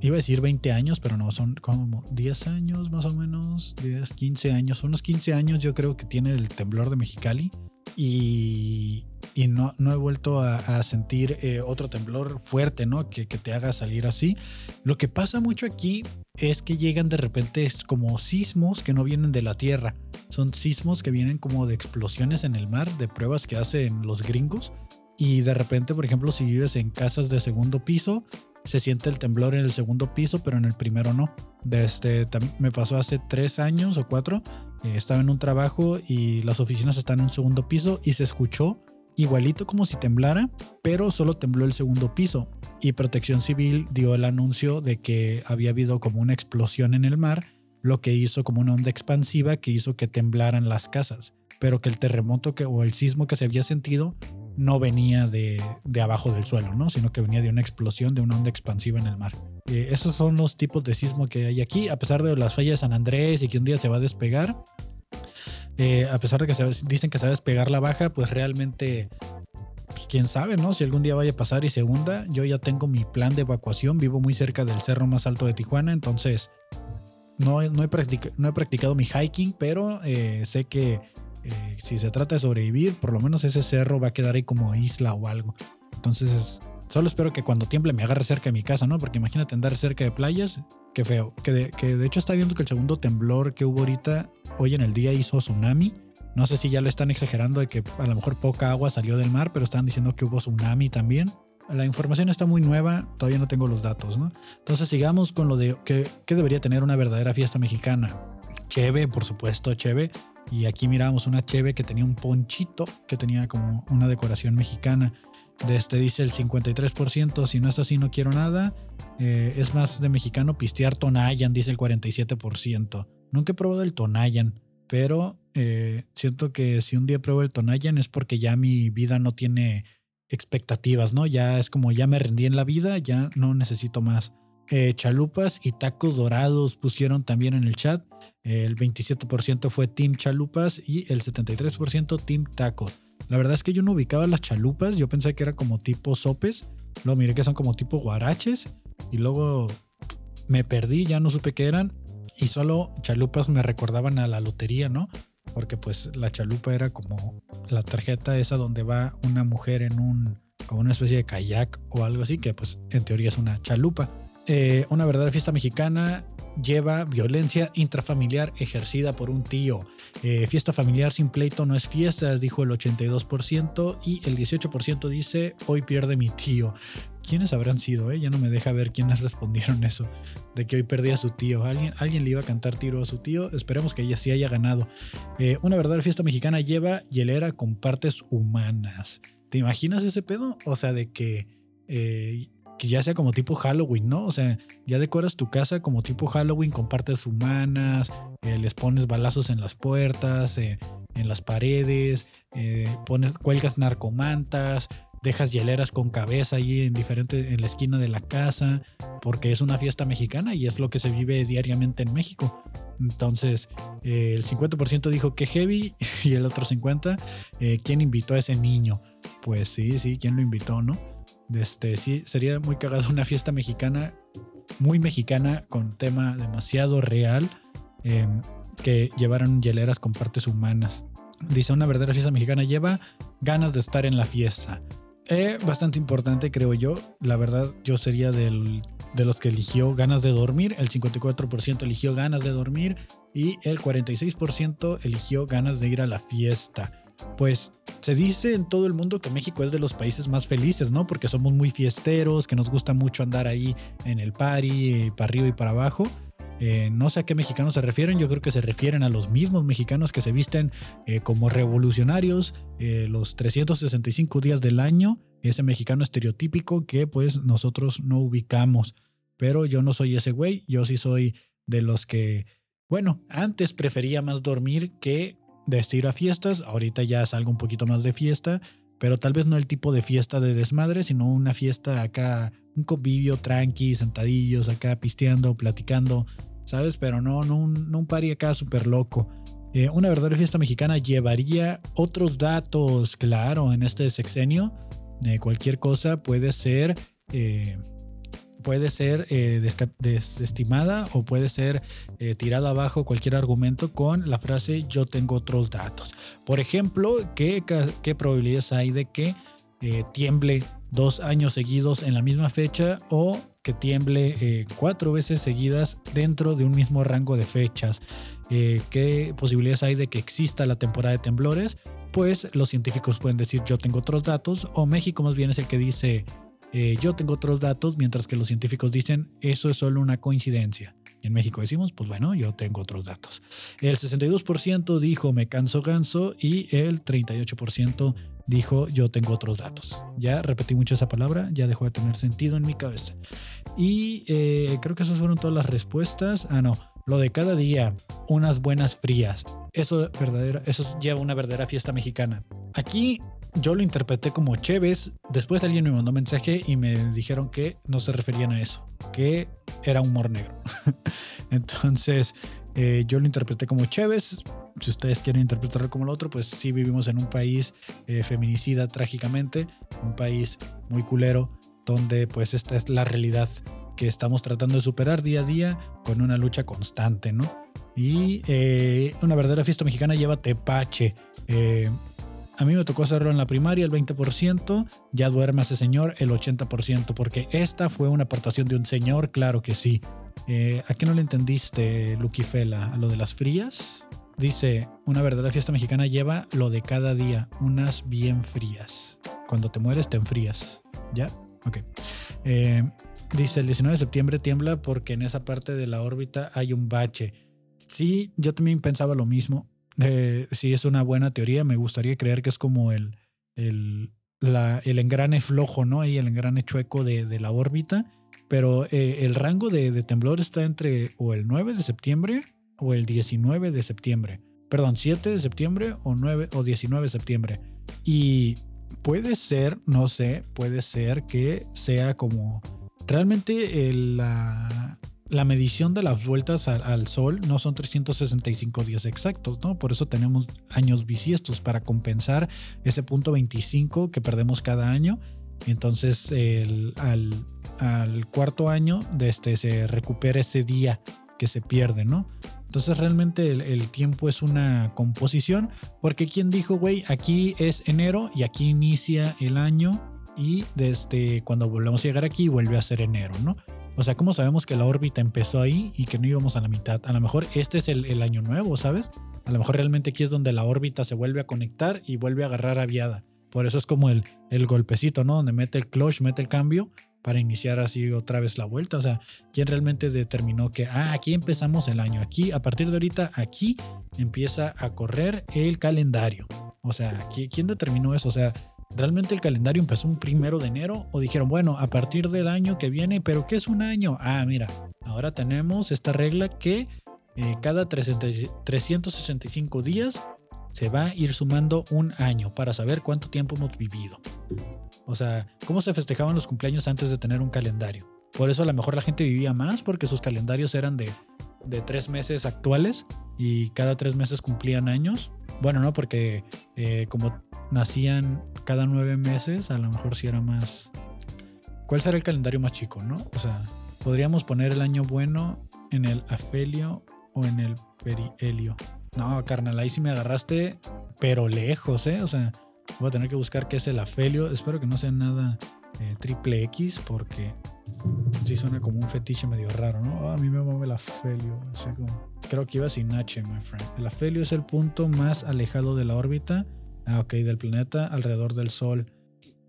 iba a decir 20 años, pero no, son como 10 años más o menos, 10, 15 años, unos 15 años yo creo que tiene el temblor de Mexicali. Y, y no, no he vuelto a, sentir eh, otro temblor fuerte, ¿no? Que, que te haga salir así. Lo que pasa mucho aquí es que llegan de repente como sismos que no vienen de la tierra. Son sismos que vienen como de explosiones en el mar, de pruebas que hacen los gringos. Y de repente, por ejemplo, si vives en casas de segundo piso, se siente el temblor en el segundo piso, pero en el primero no. Desde, me pasó hace tres años o cuatro. Eh, estaba en un trabajo y las oficinas están en un segundo piso y se escuchó igualito como si temblara, pero solo tembló el segundo piso. Y Protección Civil dio el anuncio de que había habido como una explosión en el mar, lo que hizo como una onda expansiva que hizo que temblaran las casas, pero que el terremoto o el sismo que se había sentido no venía de, abajo del suelo, ¿no? sino que venía de una explosión, de una onda expansiva en el mar. Eh, esos son los tipos de sismo que hay aquí, a pesar de las fallas de San Andrés y que un día se va a despegar. Eh, a pesar de que se, dicen que a despegar la baja, pues realmente pues, quién sabe, ¿no? Si algún día vaya a pasar y se hunda, yo ya tengo mi plan de evacuación, vivo muy cerca del cerro más alto de Tijuana, entonces no, no, he, practicado mi hiking, pero eh, sé que eh, si se trata de sobrevivir, por lo menos ese cerro va a quedar ahí como isla o algo. Entonces, solo espero que cuando tiemble me agarre cerca de mi casa, ¿no? Porque imagínate andar cerca de playas, qué feo. Que de, que de hecho está viendo que el segundo temblor que hubo ahorita, hoy en el día hizo tsunami. No sé si ya lo están exagerando de que a lo mejor poca agua salió del mar, pero están diciendo que hubo tsunami también. La información está muy nueva, todavía no tengo los datos, ¿no? Entonces sigamos con lo de que, debería tener una verdadera fiesta mexicana. Cheve, por supuesto, cheve. Y aquí miramos una cheve que tenía un ponchito, que tenía como una decoración mexicana. De este dice el 53%, si no es así no quiero nada. Eh, es más de mexicano pistear Tonayan, dice el 47%. Nunca he probado el Tonayan, pero eh, siento que si un día pruebo el Tonayan es porque ya mi vida no tiene expectativas, ¿no? Ya es como ya me rendí en la vida, ya no necesito más. Eh, chalupas y tacos dorados pusieron también en el chat. El 27% fue Team Chalupas y el 73% Team Tacos. La verdad es que yo no ubicaba las chalupas, yo pensé que era como tipo sopes. Luego miré que son como tipo guaraches y luego me perdí, ya no supe qué eran. Y solo chalupas me recordaban a la lotería, ¿no? porque pues la chalupa era como la tarjeta esa donde va una mujer en un, como una especie de kayak o algo así, que pues en teoría es una chalupa. Eh, una verdadera fiesta mexicana lleva violencia intrafamiliar ejercida por un tío. Eh, fiesta familiar sin pleito no es fiesta, dijo el 82% y el 18% dice hoy pierde mi tío. ¿Quiénes habrán sido? Eh? Ya no me deja ver quiénes respondieron eso, de que hoy perdía a su tío. ¿Alguien, alguien le iba a cantar tiro a su tío. Esperemos que ella sí haya ganado. Eh, una verdadera fiesta mexicana lleva hielera con partes humanas. ¿Te imaginas ese pedo? O sea, de que eh, que ya sea como tipo Halloween, ¿no? O sea, ya decoras tu casa como tipo Halloween con partes humanas, eh, les pones balazos en las puertas, eh, en las paredes, eh, pones, cuelgas narcomantas, dejas hieleras con cabeza ahí en diferente, en la esquina de la casa, porque es una fiesta mexicana y es lo que se vive diariamente en México. Entonces, el 50% dijo que heavy y el otro 50%, ¿quién invitó a ese niño? Pues sí, sí, ¿quién lo invitó, no? Este, sí, sería muy cagado una fiesta mexicana, muy mexicana, con tema demasiado real, em, que llevaran hieleras con partes humanas. Dice, una verdadera fiesta mexicana lleva ganas de estar en la fiesta. Eh, bastante importante, creo yo. La verdad, yo sería de los que eligió ganas de dormir. El 54% eligió ganas de dormir y el 46% eligió ganas de ir a la fiesta pues se dice en todo el mundo que México es de los países más felices, ¿no? Porque somos muy fiesteros, que nos gusta mucho andar ahí en el party, eh, para arriba y para abajo. Eh, no sé a qué mexicanos se refieren, yo creo que se refieren a los mismos mexicanos que se visten eh, como revolucionarios los 365 días del año, ese mexicano estereotípico que pues nosotros no ubicamos. Pero yo no soy ese güey, yo sí soy de los que, bueno, antes prefería más dormir que de este ir a fiestas. Ahorita ya salgo un poquito más de fiesta, pero tal vez no el tipo de fiesta de desmadre, sino una fiesta acá, un convivio tranqui, sentadillos acá pisteando, platicando, ¿sabes? Pero no, no un, no party acá súper loco. Eh, una verdadera fiesta mexicana llevaría otros datos, claro, en este sexenio. Eh, cualquier cosa puede ser eh, puede ser eh, desestimada o puede ser eh, tirada abajo cualquier argumento con la frase yo tengo otros datos. Por ejemplo, ¿qué, qué probabilidades hay de que eh, tiemble dos años seguidos en la misma fecha o que tiemble cuatro veces seguidas dentro de un mismo rango de fechas? ¿Qué posibilidades hay de que exista la temporada de temblores? Pues los científicos pueden decir yo tengo otros datos o México más bien es el que dice eh, yo tengo otros datos, mientras que los científicos dicen eso es solo una coincidencia. En México decimos, pues bueno, yo tengo otros datos. El 62% dijo me canso ganso y el 38% dijo yo tengo otros datos. Ya repetí mucho esa palabra, ya dejó de tener sentido en mi cabeza. Y eh, creo que esas fueron todas las respuestas. Ah, no, lo de cada día, unas buenas frías. Eso, verdadera, eso lleva una verdadera fiesta mexicana. Aquí yo lo interpreté como Cheves. Después alguien me mandó mensaje y me dijeron que no se referían a eso, que era humor negro. Entonces eh, yo lo interpreté como Cheves. si ustedes quieren interpretarlo como lo otro, pues sí vivimos en un país eh, feminicida trágicamente, un país muy culero, donde pues esta es la realidad que estamos tratando de superar día a día con una lucha constante, ¿no? Y eh, una verdadera fiesta mexicana lleva tepache. A mí me tocó hacerlo en la primaria el 20%, ya duerme ese señor el 80%, porque esta fue una aportación de un señor, claro que sí. Eh, ¿A qué no le entendiste, Lucky Fela? ¿A lo de las frías? Dice, una verdadera fiesta mexicana lleva lo de cada día, unas bien frías. Cuando te mueres te enfrías. ¿Ya? Ok. Eh, dice, el 19 de septiembre tiembla porque en esa parte de la órbita hay un bache. Sí, yo también pensaba lo mismo. Eh, sí, es una buena teoría. Me gustaría creer que es como el, el, el engrane flojo, ¿no? Ahí el engrane chueco de, de la órbita. Pero eh, el rango de, de, temblor está entre o el 9 de septiembre o el 19 de septiembre. Perdón, 7 de septiembre o 9 o 19 de septiembre. Y puede ser, no sé, puede ser que sea como realmente la, la medición de las vueltas al, Sol no son 365 días exactos, ¿no? Por eso tenemos años bisiestos para compensar ese punto 25 que perdemos cada año. Entonces al, cuarto año de este, se recupera ese día que se pierde, ¿no? Entonces realmente el, tiempo es una composición, porque quien dijo, güey, aquí es enero y aquí inicia el año y desde cuando volvemos a llegar aquí vuelve a ser enero, ¿no? O sea, ¿cómo sabemos que la órbita empezó ahí y que no íbamos a la mitad? A lo mejor este es el, año nuevo, ¿sabes? A lo mejor realmente aquí es donde la órbita se vuelve a conectar y vuelve a agarrar aviada. Por eso es como el, el golpecito, ¿no? Donde mete el clutch, mete el cambio para iniciar así otra vez la vuelta. O sea, ¿quién realmente determinó que, ah, aquí empezamos el año? Aquí, a partir de ahorita, aquí empieza a correr el calendario. O sea, ¿quién determinó eso? O sea, ¿realmente el calendario empezó un primero de enero? ¿O dijeron, bueno, a partir del año que viene, pero qué es un año? Ah, mira, ahora tenemos esta regla que eh, cada 365 días se va a ir sumando un año para saber cuánto tiempo hemos vivido. O sea, cómo se festejaban los cumpleaños antes de tener un calendario. Por eso a lo mejor la gente vivía más porque sus calendarios eran de, de tres meses actuales y cada tres meses cumplían años. Bueno, no, porque eh, como nacían cada nueve meses, a lo mejor sí era más... ¿Cuál será el calendario más chico, no? O sea, podríamos poner el año bueno en el afelio o en el perihelio. No, carnal, ahí sí me agarraste, pero lejos, ¿eh? O sea, voy a tener que buscar qué es el afelio. Espero que no sea nada eh, triple X, porque sí suena como un fetiche medio raro, ¿no? a mí me mueve el afelio. creo que iba sin H, my friend. El afelio es el punto más alejado de la órbita, ah, ok, del planeta alrededor del Sol.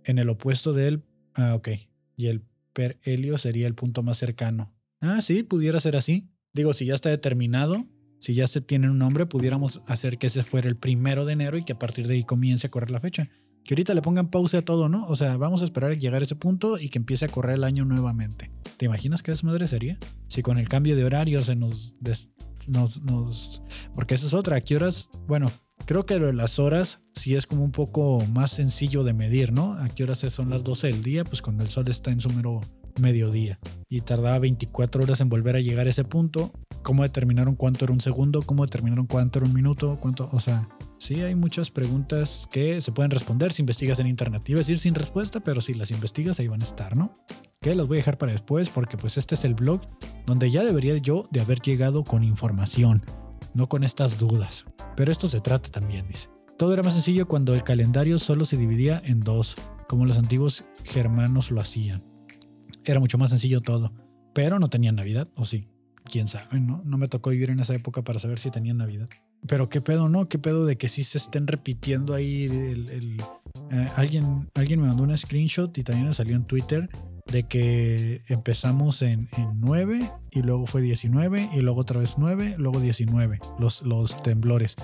En el opuesto de él, ah, ok. Y el perhelio sería el punto más cercano. Ah, sí, pudiera ser así. Digo, si ya está determinado, si ya se tiene un nombre, pudiéramos hacer que ese fuera el primero de enero y que a partir de ahí comience a correr la fecha. Que ahorita le pongan pausa a todo, ¿no? O sea, vamos a esperar a llegar a ese punto y que empiece a correr el año nuevamente. ¿Te imaginas qué desmadre sería? Si con el cambio de horario se nos, nos, nos... Porque esa es otra. ¿A qué horas? Bueno, creo que las horas sí es como un poco más sencillo de medir, ¿no? ¿A qué horas son las 12 del día? Pues cuando el sol está en su mero mediodía y tardaba 24 horas en volver a llegar a ese punto. ¿Cómo determinaron cuánto era un segundo? ¿Cómo determinaron cuánto era un minuto? ¿Cuánto? O sea, sí hay muchas preguntas que se pueden responder si investigas en internet. Iba a decir sin respuesta, pero si las investigas ahí van a estar, ¿no? Que las voy a dejar para después porque pues este es el blog donde ya debería yo de haber llegado con información, no con estas dudas. Pero esto se trata también, dice. Todo era más sencillo cuando el calendario solo se dividía en dos, como los antiguos germanos lo hacían era mucho más sencillo todo. Pero no tenían Navidad, o sí. Quién sabe, ¿no? No me tocó vivir en esa época para saber si tenían Navidad. Pero qué pedo, ¿no? Qué pedo de que sí se estén repitiendo ahí el... Eh, alguien, alguien me mandó un screenshot y también me salió en Twitter de que empezamos en, en 9 y luego fue 19 y luego otra vez 9, luego 19, los, los temblores.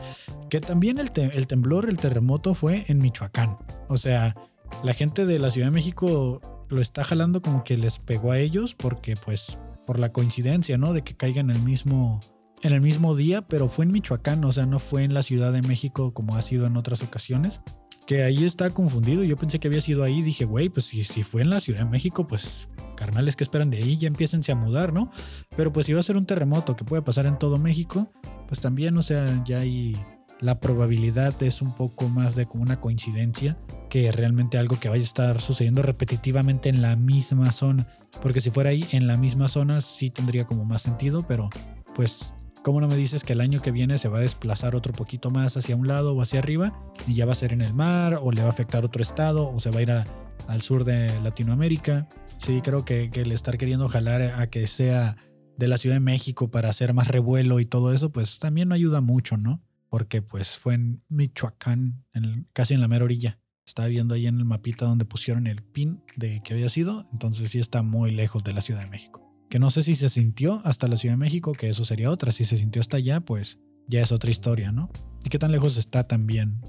Que también el, el temblor, el terremoto fue en Michoacán. O sea, la gente de la Ciudad de México lo está jalando como que les pegó a ellos porque pues por la coincidencia, ¿no? De que caigan en el mismo en el mismo día, pero fue en Michoacán, o sea, no fue en la Ciudad de México como ha sido en otras ocasiones. Que ahí está confundido. Yo pensé que había sido ahí. Dije, güey, pues si, si fue en la Ciudad de México, pues carnales que esperan de ahí, ya empiécense a mudar, ¿no? Pero pues si va a ser un terremoto que puede pasar en todo México, pues también, o sea, ya hay la probabilidad es un poco más de como una coincidencia que realmente algo que vaya a estar sucediendo repetitivamente en la misma zona. Porque si fuera ahí en la misma zona sí tendría como más sentido, pero pues ¿cómo no me dices que el año que viene se va a desplazar otro poquito más hacia un lado o hacia arriba y ya va a ser en el mar o le va a afectar otro estado o se va a ir al sur de Latinoamérica? Sí, creo que, que el estar queriendo jalar a que sea de la Ciudad de México para hacer más revuelo y todo eso, pues también no ayuda mucho, ¿no? Porque pues fue en Michoacán, en casi en la mera orilla. Estaba viendo ahí en el mapita donde pusieron el pin de que había sido, entonces sí está muy lejos de la Ciudad de México. Que no sé si se sintió hasta la Ciudad de México, que eso sería otra. Si se sintió hasta allá, pues ya es otra historia, ¿no? ¿Y qué tan lejos está también?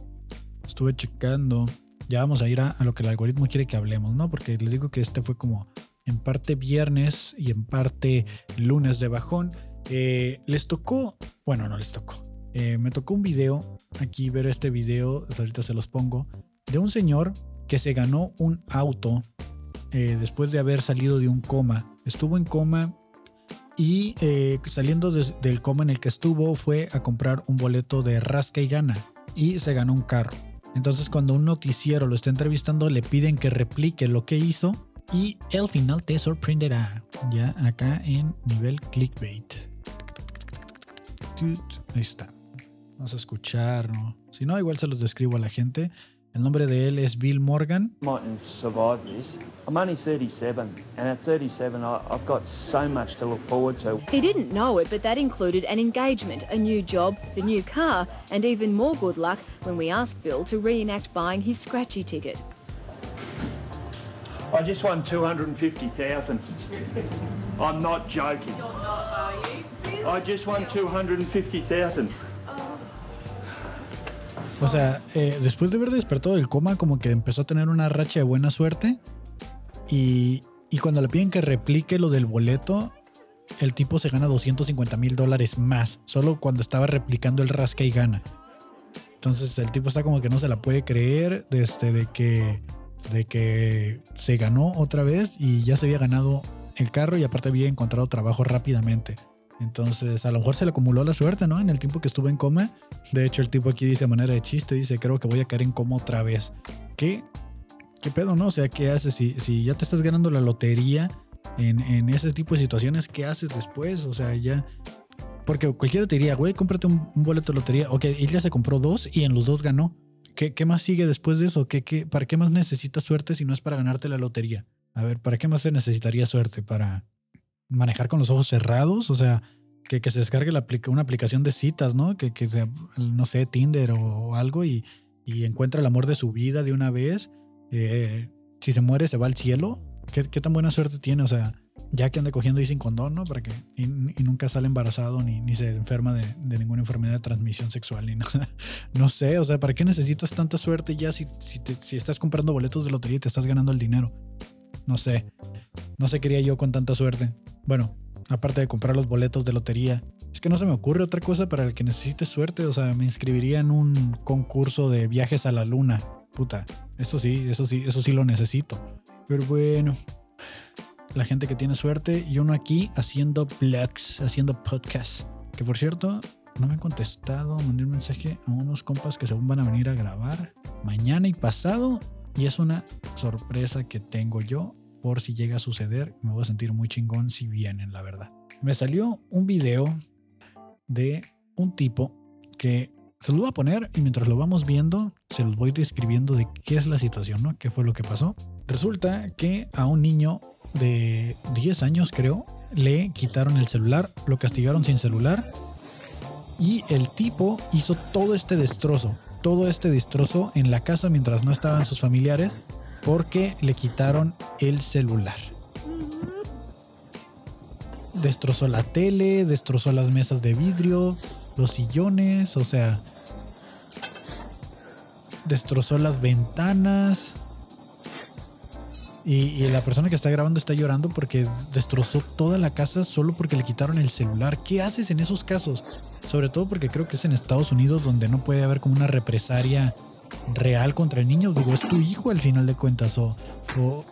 Estuve checando. Ya vamos a ir a, lo que el algoritmo quiere que hablemos, ¿no? Porque les digo que este fue como en parte viernes y en parte lunes de bajón. Eh, les tocó, bueno, no les tocó. Eh, me tocó un video, aquí ver este video, ahorita se los pongo, de un señor que se ganó un auto eh, después de haber salido de un coma. Estuvo en coma y saliendo del coma en el que estuvo fue a comprar un boleto de rasca y gana y se ganó un carro. Entonces cuando un noticiero lo está entrevistando le piden que replique lo que hizo y el final te sorprenderá. Ya acá en nivel clickbait. Ahí está. Vamos a escuchar, ¿no? Si no, igual se los describo a la gente. El nombre de él es Bill Morgan. Mightn't survive this. I'm only 37, and at 37, I've got so much to look forward to. He didn't know it, but that included an engagement, a new job, the new car, and even more good luck when we asked Bill to reenact buying his scratchy ticket. I just won 250,000. I'm not joking. You're not, are you? I just won 250,000. O sea, eh, después de haber despertado del coma, como que empezó a tener una racha de buena suerte. Y, y cuando le piden que replique lo del boleto, el tipo se gana 250 mil dólares más, solo cuando estaba replicando el rasca y gana. Entonces el tipo está como que no se la puede creer desde de que de que se ganó otra vez y ya se había ganado el carro y aparte había encontrado trabajo rápidamente. Entonces, a lo mejor se le acumuló la suerte, ¿no? En el tiempo que estuvo en coma. De hecho, el tipo aquí dice a manera de chiste, dice, creo que voy a caer en coma otra vez. ¿Qué? ¿Qué pedo, no? O sea, ¿qué haces? Si, si ya te estás ganando la lotería en, en ese tipo de situaciones, ¿qué haces después? O sea, ya... Porque cualquiera te diría, güey, cómprate un, boleto de lotería. Ok, él ya se compró dos y en los dos ganó. ¿Qué, más sigue después de eso? ¿Qué, qué, para qué más necesitas suerte si no es para ganarte la lotería? A ver, ¿para qué más se necesitaría suerte? ¿Para manejar con los ojos cerrados? O sea, que, que se descargue una aplicación de citas, ¿no? Que, que sea, no sé, Tinder o, algo y, y encuentra el amor de su vida de una vez. Eh, si se muere, se va al cielo. ¿Qué, ¿Qué, tan buena suerte tiene? O sea, ya que anda cogiendo y sin condón, ¿no? Para que, y, nunca sale embarazado ni, ni se enferma de, de, ninguna enfermedad de transmisión sexual ni nada. No sé, o sea, ¿para qué necesitas tanta suerte ya si, si, te, si estás comprando boletos de lotería y te estás ganando el dinero? No sé. No sé quería yo con tanta suerte. Bueno, aparte de comprar los boletos de lotería, es que no se me ocurre otra cosa para el que necesite suerte. O sea, me inscribiría en un concurso de viajes a la luna. Puta, eso sí, eso sí, eso sí lo necesito. Pero bueno, la gente que tiene suerte y uno aquí haciendo blogs, haciendo podcasts. Que por cierto, no me han contestado, mandé un mensaje a unos compas que según van a venir a grabar mañana y pasado. Y es una sorpresa que tengo yo por si llega a suceder. Me voy a sentir muy chingón si vienen, la verdad. Me salió un video de un tipo que se lo voy a poner y mientras lo vamos viendo, se los voy describiendo de qué es la situación, ¿no? ¿Qué fue lo que pasó? Resulta que a un niño de 10 años, creo, le quitaron el celular, lo castigaron sin celular y el tipo hizo todo este destrozo, todo este destrozo en la casa mientras no estaban sus familiares porque le quitaron el celular. Destrozó la tele, destrozó las mesas de vidrio, los sillones, o sea, destrozó las ventanas, y, la persona que está grabando está llorando porque destrozó toda la casa solo porque le quitaron el celular. ¿Qué haces en esos casos? Sobre todo porque creo que es en Estados Unidos donde no puede haber como una represaria real contra el niño. Digo, es tu hijo al final de cuentas. O, o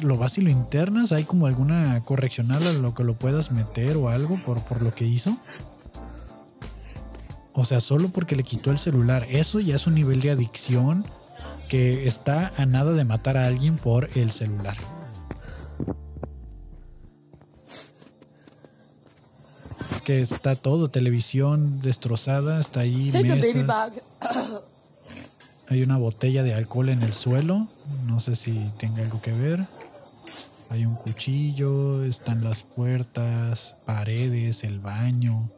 lo vas y lo internas. ¿Hay como alguna correccional a lo que lo puedas meter o algo por, por lo que hizo? O sea, solo porque le quitó el celular. Eso ya es un nivel de adicción que está a nada de matar a alguien por el celular. Es que está todo, televisión destrozada, está ahí mesas. Hay una botella de alcohol en el suelo, no sé si tenga algo que ver. Hay un cuchillo, están las puertas, paredes, el baño.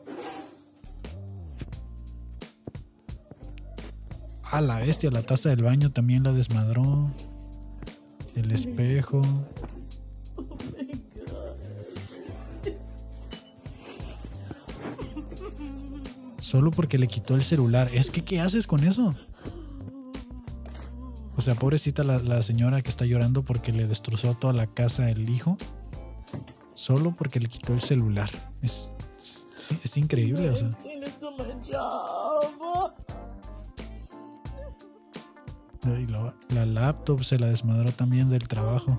A la bestia, la taza del baño también la desmadró. El espejo. Solo porque le quitó el celular. Es que, ¿qué haces con eso? O sea, pobrecita la, señora que está llorando porque le destrozó toda la casa el hijo. Solo porque le quitó el celular. Es, es, increíble, o sea. la laptop se la desmadró también del trabajo.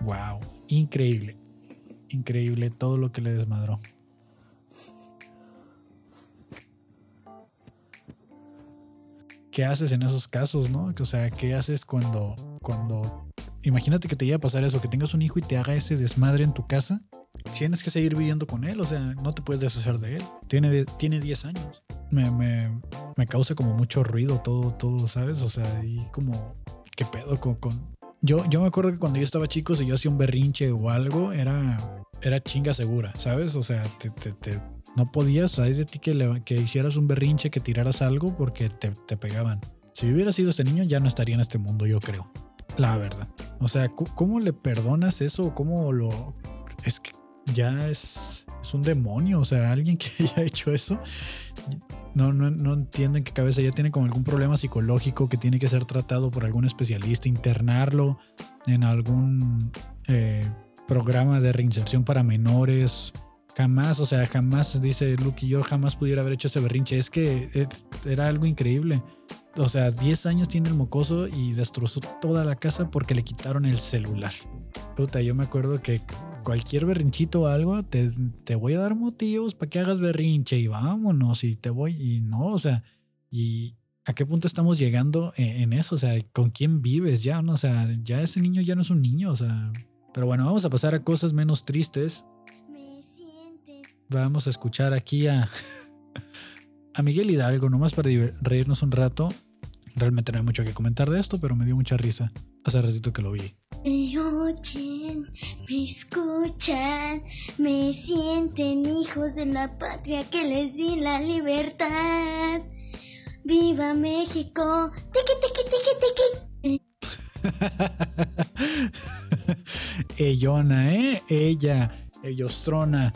Wow, increíble. Increíble todo lo que le desmadró. ¿Qué haces en esos casos, no? O sea, ¿qué haces cuando, cuando, imagínate que te iba a pasar eso, que tengas un hijo y te haga ese desmadre en tu casa? Tienes que seguir viviendo con él, o sea, no te puedes deshacer de él. Tiene, tiene 10 años. Me, me, me causa como mucho ruido todo, todo, ¿sabes? O sea, y como, ¿qué pedo con, con... Yo, yo me acuerdo que cuando yo estaba chico, si yo hacía un berrinche o algo, era, era chinga segura, ¿sabes? O sea, te, te, te no podías, hay de ti que, que hicieras un berrinche, que tiraras algo porque te, te pegaban. Si hubiera sido este niño, ya no estaría en este mundo, yo creo. La verdad. O sea, ¿cómo le perdonas eso? ¿Cómo lo.? Es que ya es, es un demonio. O sea, alguien que haya hecho eso. No, no, no entienden que cabeza ya tiene como algún problema psicológico que tiene que ser tratado por algún especialista, internarlo en algún eh, programa de reinserción para menores Jamás, o sea, jamás, dice Luke, yo jamás pudiera haber hecho ese berrinche. Es que era algo increíble. O sea, 10 años tiene el mocoso y destrozó toda la casa porque le quitaron el celular. Puta, yo me acuerdo que cualquier berrinchito o algo, te, voy a dar motivos para que hagas berrinche y vámonos y te voy y no, o sea, y a qué punto estamos llegando en, en eso, o sea, con quién vives ya. O sea, ya ese niño ya no es un niño, o sea, pero bueno, vamos a pasar a cosas menos tristes vamos a escuchar aquí a, a Miguel Hidalgo, nomás para reírnos un rato. Realmente no hay mucho que comentar de esto, pero me dio mucha risa hace ratito que lo vi. Me oyen, me escuchan, me sienten hijos de la patria que les di la libertad. ¡Viva México! ¡Tiki, tiki, tiki, tiki! Ellona, ¿eh? Ella, Ellostrona.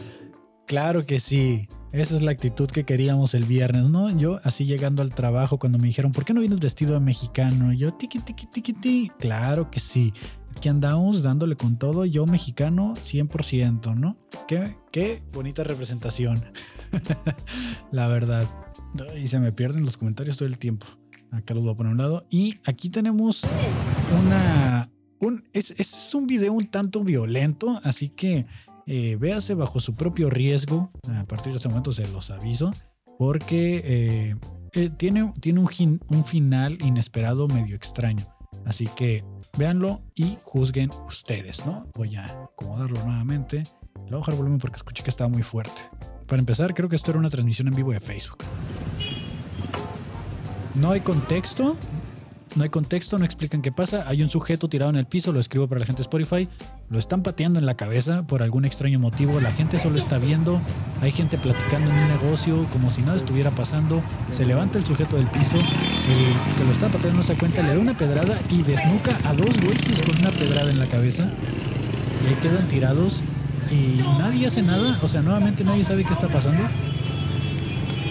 Claro que sí. Esa es la actitud que queríamos el viernes, ¿no? Yo así llegando al trabajo cuando me dijeron, ¿por qué no vienes vestido de mexicano? yo, tiki, tiki, tiki, tiki. Claro que sí. Aquí andamos dándole con todo. Yo mexicano 100%, ¿no? Qué, qué bonita representación. la verdad. Y se me pierden los comentarios todo el tiempo. Acá los voy a poner a un lado. Y aquí tenemos una... Un, es, es un video un tanto violento, así que eh, véase bajo su propio riesgo. A partir de este momento se los aviso. Porque eh, eh, tiene, tiene un, un final inesperado medio extraño. Así que véanlo y juzguen ustedes, ¿no? Voy a acomodarlo nuevamente. Le voy a bajar el volumen porque escuché que estaba muy fuerte. Para empezar, creo que esto era una transmisión en vivo de Facebook. No hay contexto, no hay contexto, no explican qué pasa. Hay un sujeto tirado en el piso, lo escribo para la gente de Spotify. Lo están pateando en la cabeza por algún extraño motivo. La gente solo está viendo. Hay gente platicando en un negocio como si nada estuviera pasando. Se levanta el sujeto del piso, el que lo está pateando no se cuenta, le da una pedrada y desnuca a dos güeyes con una pedrada en la cabeza. Y ahí quedan tirados y nadie hace nada. O sea, nuevamente nadie sabe qué está pasando.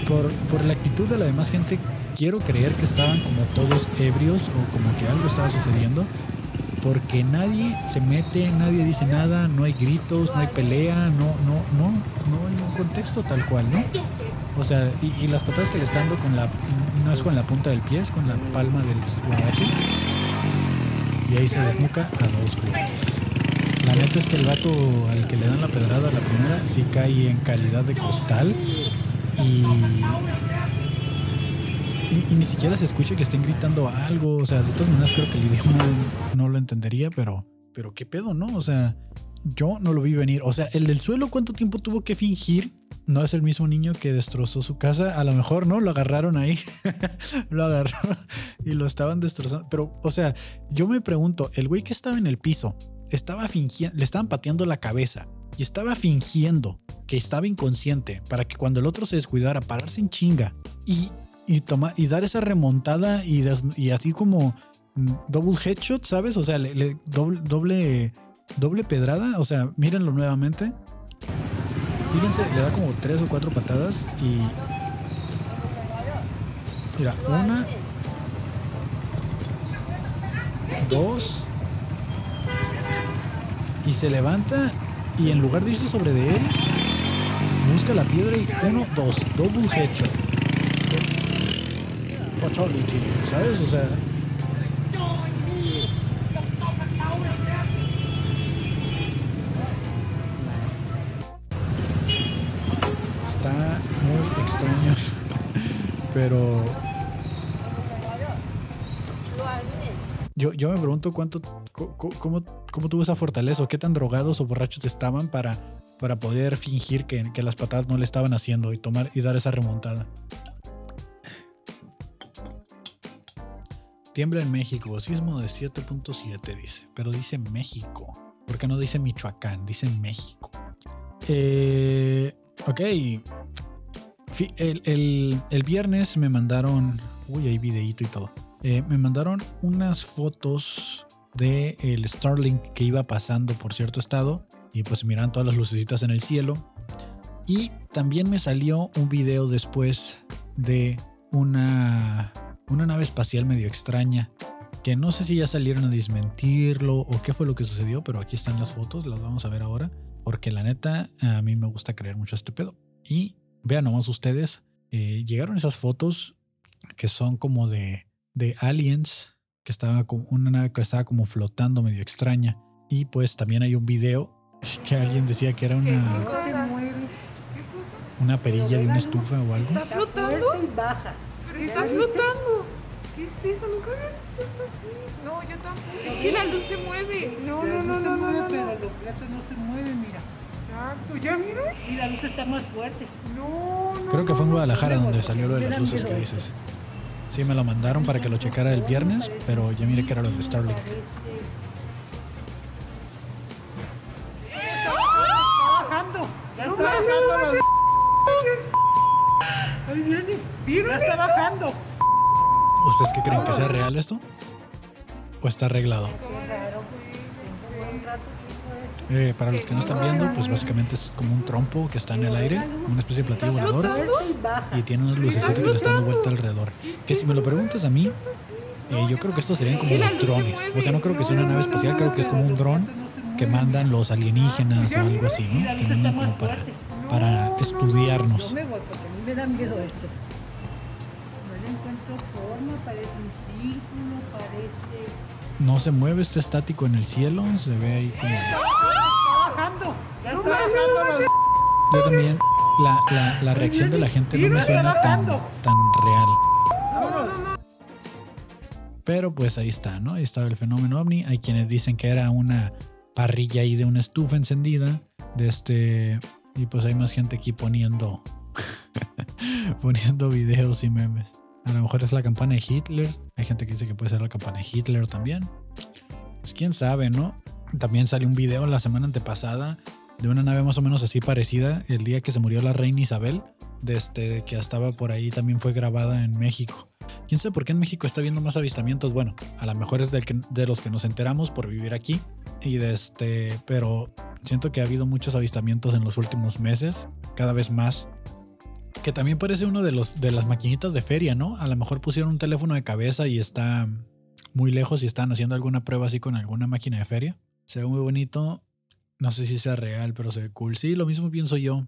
Por, por la actitud de la demás gente quiero creer que estaban como todos ebrios o como que algo estaba sucediendo, porque nadie se mete, nadie dice nada, no hay gritos, no hay pelea, no, no, no, no hay un contexto tal cual, ¿no? O sea, y, las patadas que le están dando con la, no es con la punta del pie, es con la palma del guarache. Y ahí se desnuca a dos güeyes. La neta es que el vato al que le dan la pedrada a la primera sí cae en calidad de costal y, y, ni siquiera se escucha que estén gritando algo. O sea, de todas maneras creo que el idioma no lo entendería, pero, pero qué pedo, ¿no? O sea, yo no lo vi venir. O sea, el del suelo, ¿cuánto tiempo tuvo que fingir? No es el mismo niño que destrozó su casa. A lo mejor, ¿no? Lo agarraron ahí. lo agarraron y lo estaban destrozando. Pero, o sea, yo me pregunto, el güey que estaba en el piso, estaba fingiendo, le estaban pateando la cabeza y estaba fingiendo que estaba inconsciente para que cuando el otro se descuidara, pararse en chinga y, y, toma, y dar esa remontada y, así como mm, double headshot, ¿sabes? O sea, le- doble, doble, doble pedrada. O sea, mírenlo nuevamente. Fíjense, le da como tres o cuatro patadas y. Mira, una. Dos. Y se levanta y en lugar de irse sobre de él, busca la piedra y uno, dos, double headshot. ¿Sabes? O sea. Está muy extraño. Pero. Yo, yo me pregunto cuánto. Cómo, cómo tuvo esa fortaleza o qué tan drogados o borrachos estaban para, para poder fingir que, que las patadas no le estaban haciendo y tomar y dar esa remontada. Tiembla en México, sismo de 7.7 dice, pero dice México. ¿Por qué no dice Michoacán? Dice México. Eh, ok. El, el- el viernes me mandaron. Uy, hay videíto y todo. Eh, me mandaron unas fotos de el Starlink que iba pasando por cierto estado. Y pues miran todas las lucecitas en el cielo. Y también me salió un video después de una, una nave espacial medio extraña. Que no sé si ya salieron a desmentirlo o qué fue lo que sucedió, pero aquí están las fotos, las vamos a ver ahora. Porque la neta, a mí me gusta creer mucho este pedo. Y vean nomás ustedes, eh, llegaron esas fotos que son como de, de aliens, que estaba como una nave que estaba como flotando medio extraña. Y pues también hay un video que alguien decía que era una, una perilla de una estufa o algo. ¿Está flotando? y baja. ¿Pero está flotando? ¿Qué es eso? Nunca había visto esto así. No, yo tampoco. Es que la luz se mueve. No, no, no, no, no, no. Pero no. los platos no se mueven, mira. Exacto, ya mira. Y la luz está más fuerte. No, no. Creo que fue en Guadalajara no, donde salió lo de las luces que dices. Sí, me lo mandaron para que lo checara el viernes, pero ya miré que era lo de Starlink. Está bajando. Ya está bajando. ¿Ustedes qué creen que sea real esto? ¿O está arreglado? Eh, para los que no están viendo, pues básicamente es como un trompo que está en el aire, una especie de platillo volador, y tiene unas lucecitas que le están dando vuelta alrededor. Que si me lo preguntas a mí, eh, yo creo que estos serían como los drones. O sea, no creo que sea una nave espacial, creo que es como un dron que mandan los alienígenas o algo así, ¿no? Como para, para estudiarnos. a me miedo esto. Forma, parece un círculo, parece. No se mueve, está estático en el cielo, se ve ahí como... Está bajando. Ya está bajando. la- Yo también, la, la, la reacción de la gente no me suena tan, tan real. Pero pues ahí está, ¿no? Ahí estaba el fenómeno ovni. Hay quienes dicen que era una parrilla ahí de una estufa encendida. De este. Y pues hay más gente aquí poniendo. poniendo videos y memes. A lo mejor es la campana de Hitler. Hay gente que dice que puede ser la campana de Hitler también. Pues quién sabe, ¿no? También salió un video la semana antepasada de una nave más o menos así parecida el día que se murió la reina Isabel, de este, que estaba por ahí también fue grabada en México. ¿Quién sabe por qué en México está viendo más avistamientos? Bueno, a lo mejor es de los que nos enteramos por vivir aquí. Y de este, pero siento que ha habido muchos avistamientos en los últimos meses, cada vez más. Que también parece uno de los de las maquinitas de feria, ¿no? A lo mejor pusieron un teléfono de cabeza y está muy lejos y están haciendo alguna prueba así con alguna máquina de feria. Se ve muy bonito. No sé si sea real, pero se ve cool. Sí, lo mismo pienso yo.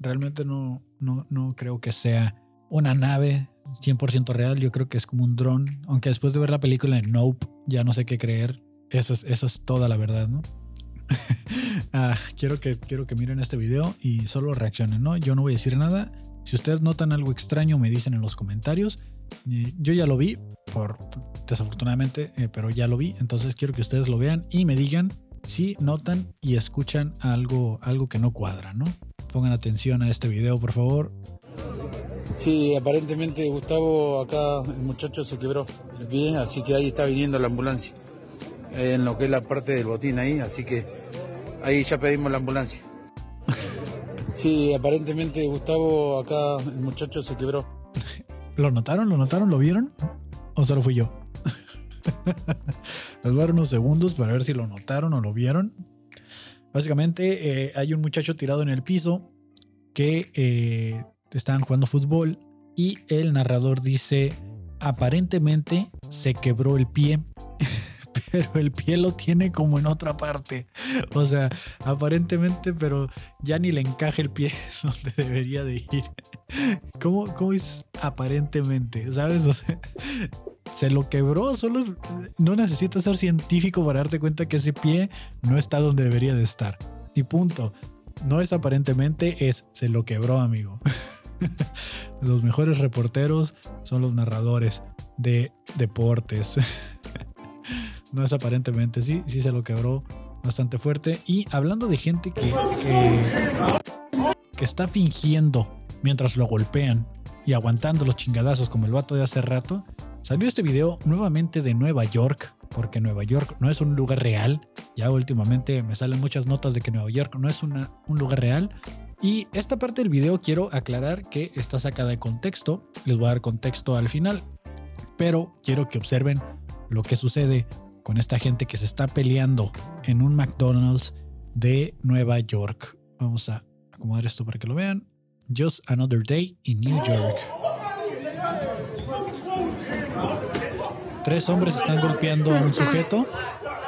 Realmente no, no, no creo que sea una nave 100% real. Yo creo que es como un dron. Aunque después de ver la película de Nope, ya no sé qué creer. Eso es, es toda la verdad, ¿no? Ah, quiero, que, quiero que miren este video y solo reaccionen, ¿no? Yo no voy a decir nada. Si ustedes notan algo extraño, me dicen en los comentarios. Eh, yo ya lo vi, por desafortunadamente, eh, pero ya lo vi. Entonces quiero que ustedes lo vean y me digan si notan y escuchan algo, algo que no cuadra, ¿no? Pongan atención a este video, por favor. Sí, aparentemente Gustavo acá, el muchacho se quebró el pie, así que ahí está viniendo la ambulancia. En lo que es la parte del botín ahí, así que ahí ya pedimos la ambulancia. Sí, aparentemente Gustavo acá, el muchacho se quebró. ¿Lo notaron? ¿Lo notaron? ¿Lo vieron? ¿O solo fui yo? Les voy unos segundos para ver si lo notaron o lo vieron. Básicamente eh, hay un muchacho tirado en el piso que eh, estaban jugando fútbol y el narrador dice, aparentemente se quebró el pie, pero el pie lo tiene como en otra parte. O sea, aparentemente, pero ya ni le encaja el pie donde debería de ir. ¿Cómo, cómo es aparentemente? ¿Sabes? Se lo quebró, solo no necesitas ser científico para darte cuenta que ese pie no está donde debería de estar. Y punto. No es aparentemente, es se lo quebró, amigo. los mejores reporteros son los narradores de deportes. no es aparentemente, sí, sí se lo quebró bastante fuerte. Y hablando de gente que, que, está fingiendo mientras lo golpean y aguantando los chingadazos como el vato de hace rato, salió este video nuevamente de Nueva York, porque Nueva York no es un lugar real. Ya últimamente me salen muchas notas de que Nueva York no es una, un lugar real. Y esta parte del video quiero aclarar que está sacada de contexto. Les voy a dar contexto al final. Pero quiero que observen lo que sucede con esta gente que se está peleando en un McDonald's de Nueva York. Vamos a acomodar esto para que lo vean. Just Another Day in New York. Tres hombres están golpeando a un sujeto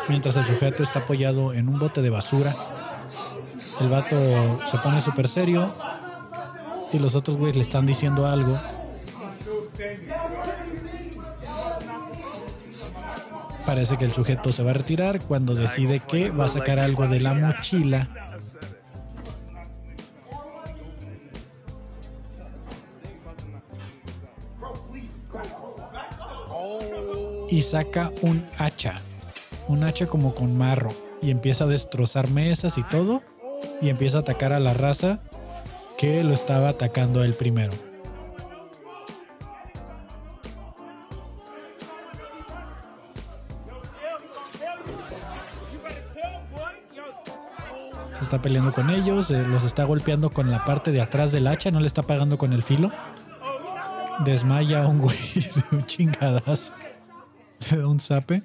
mientras el sujeto está apoyado en un bote de basura el vato se pone súper serio y los otros güeyes le están diciendo algo. Parece que el sujeto se va a retirar cuando decide que va a sacar algo de la mochila. Y saca un hacha. Un hacha como con marro. Y empieza a destrozar mesas y todo y empieza a atacar a la raza que lo estaba atacando él primero. Está peleando con ellos, eh, los está golpeando con la parte de atrás del hacha, no le está pagando con el filo. Desmaya a un güey de un chingadazo. Le un zape.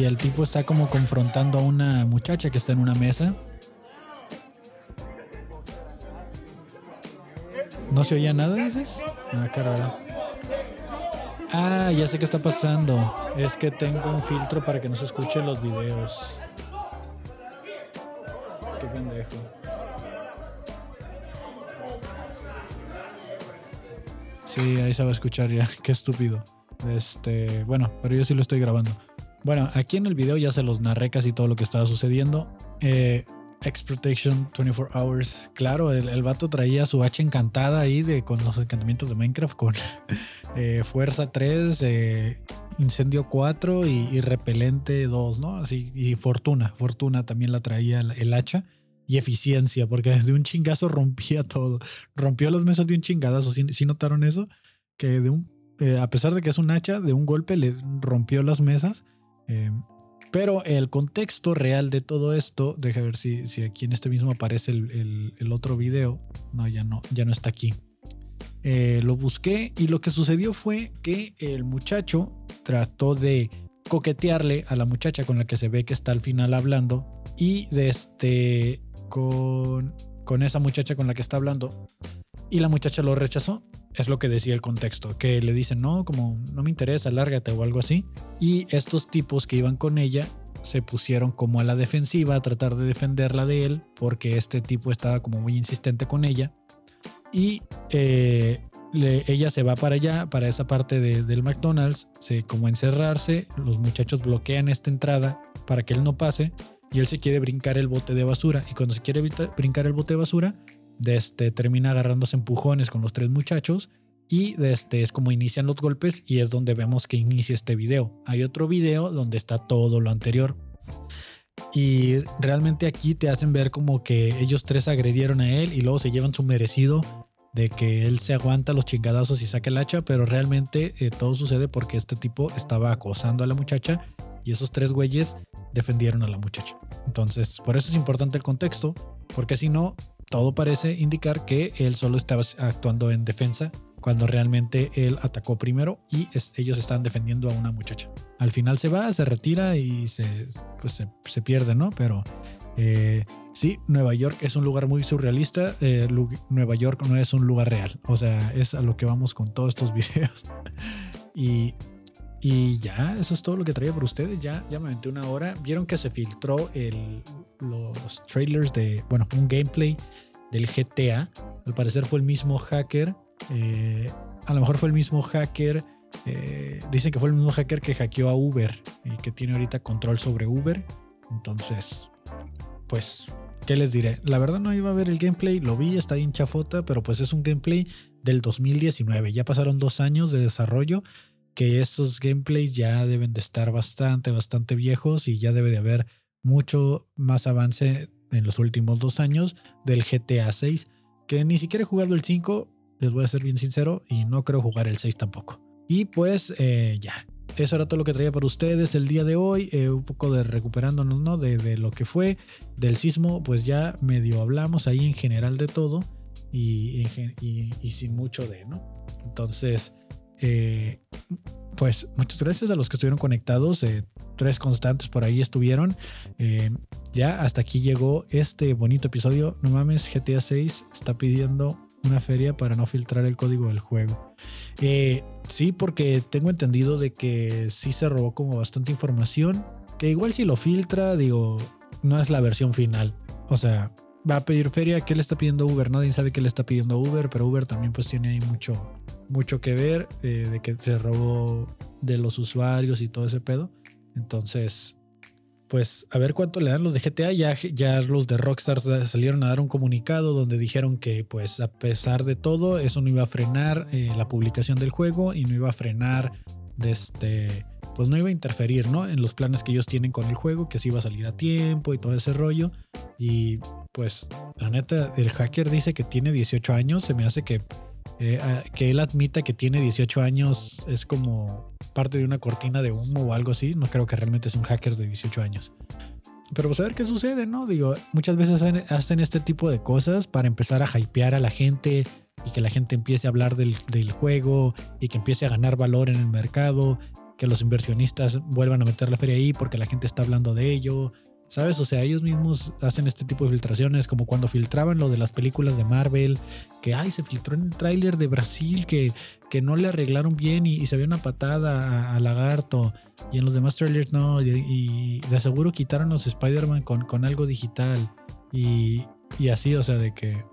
Y el tipo está como confrontando a una muchacha que está en una mesa. ¿No se oía nada, dices? Ah, carajo. Ah, ya sé qué está pasando. Es que tengo un filtro para que no se escuchen los videos. Qué pendejo. Sí, ahí se va a escuchar ya. Qué estúpido. Este, bueno, pero yo sí lo estoy grabando. Bueno, aquí en el video ya se los narré casi todo lo que estaba sucediendo. Eh, Exploitation 24 Hours. Claro, el, el, vato traía su hacha encantada ahí de, con los encantamientos de Minecraft, con eh, Fuerza 3, eh, Incendio 4 y, Repelente 2, ¿no? Así, y Fortuna. Fortuna también la traía el, hacha. Y eficiencia, porque desde un chingazo rompía todo. Rompió las mesas de un chingadazo. ¿Sí, sí notaron eso? Que de un, eh, a pesar de que es un hacha, de un golpe le rompió las mesas. Eh, pero el contexto real de todo esto, deja ver si, aquí en este mismo aparece el, otro video. No, ya no, ya no está aquí. Eh, lo busqué y lo que sucedió fue que el muchacho trató de coquetearle a la muchacha con la que se ve que está al final hablando y de este con esa muchacha con la que está hablando y la muchacha lo rechazó. Es lo que decía el contexto, que le dicen, no, como no me interesa, lárgate o algo así. Y estos tipos que iban con ella se pusieron como a la defensiva a tratar de defenderla de él, porque este tipo estaba como muy insistente con ella. Y eh, ella se va para allá, para esa parte de- del McDonald's, se como encerrarse, los muchachos bloquean esta entrada para que él no pase y él se quiere brincar el bote de basura y cuando se quiere brinca- brincar el bote de basura, de este, termina agarrándose empujones con los tres muchachos y de este, es como inician los golpes y es donde vemos que inicia este video. Hay otro video donde está todo lo anterior. Y realmente aquí te hacen ver como que ellos tres agredieron a él y luego se llevan su merecido de que él se aguanta los chingadazos y saca el hacha, pero realmente eh, todo sucede porque este tipo estaba acosando a la muchacha y esos tres güeyes defendieron a la muchacha. Entonces, por eso es importante el contexto, porque si no, todo parece indicar que él solo estaba actuando en defensa cuando realmente él atacó primero y ellos están defendiendo a una muchacha. Al final se va, se retira y se, pues se, pierde, ¿no? Pero eh, sí, Nueva York es un lugar muy surrealista. eh, Nueva York no es un lugar real. O sea, es a lo que vamos con todos estos videos. y, y ya, eso es todo lo que traía por ustedes. Ya, ya me aventé una hora. Vieron que se filtró el, los trailers de, bueno, un gameplay del GTA. Al parecer fue el mismo hacker. eh, a lo mejor fue el mismo hacker. eh, dicen que fue el mismo hacker que hackeó a Uber y que tiene ahorita control sobre Uber. Entonces, pues, ¿qué les diré? La verdad no iba a ver el gameplay, lo vi, está bien chafota, pero pues es un gameplay del 2019. Ya pasaron dos años de desarrollo, que esos gameplays ya deben de estar bastante, bastante viejos y ya debe de haber mucho más avance en los últimos dos años del GTA 6, que ni siquiera he jugado el 5, les voy a ser bien sincero, y no creo jugar el 6 tampoco. Y pues eh, ya, eso era todo lo que traía para ustedes el día de hoy, eh, un poco de recuperándonos, ¿no? De, lo que fue, del sismo, pues ya medio hablamos ahí en general de todo y sin mucho de, ¿no? Entonces, eh, pues muchas gracias a los que estuvieron conectados, eh, tres constantes por ahí estuvieron. Eh, ya hasta aquí llegó este bonito episodio. No mames, GTA 6 está pidiendo una feria para no filtrar el código del juego. Sí, porque tengo entendido de que sí se robó como bastante información. Que igual si lo filtra, digo, no es la versión final. O sea, va a pedir feria. ¿Qué le está pidiendo Uber? Nadie sabe qué le está pidiendo Uber, pero Uber también pues tiene ahí mucho, mucho que ver eh, de que se robó de los usuarios y todo ese pedo. Entonces, pues a ver cuánto le dan los de GTA. Ya, ya los de Rockstar sa- salieron a dar un comunicado donde dijeron que pues a pesar de todo eso no iba a frenar eh, la publicación del juego y no iba a frenar de este pues no iba a interferir ¿no? en los planes que ellos tienen con el juego, que se iba a salir a tiempo y todo ese rollo. Y pues la neta, el hacker dice que tiene 18 años, se me hace que, eh, que él admita que tiene 18 años es como parte de una cortina de humo o algo así. No creo que realmente es un hacker de 18 años. Pero pues a ver qué sucede, ¿no? Digo, muchas veces hacen, hacen este tipo de cosas para empezar a hypear a la gente y que la gente empiece a hablar del, del juego y que empiece a ganar valor en el mercado, que los inversionistas vuelvan a meter la feria ahí porque la gente está hablando de ello. ¿Sabes? O sea, ellos mismos hacen este tipo de filtraciones, como cuando filtraban lo de las películas de Marvel, que ay, se filtró en el tráiler de Brasil, que, que no le arreglaron bien y, se vio una patada a, Lagarto, y en los demás trailers no, y, y de seguro quitaron los Spider-Man con, con algo digital, y, y así, o sea, de que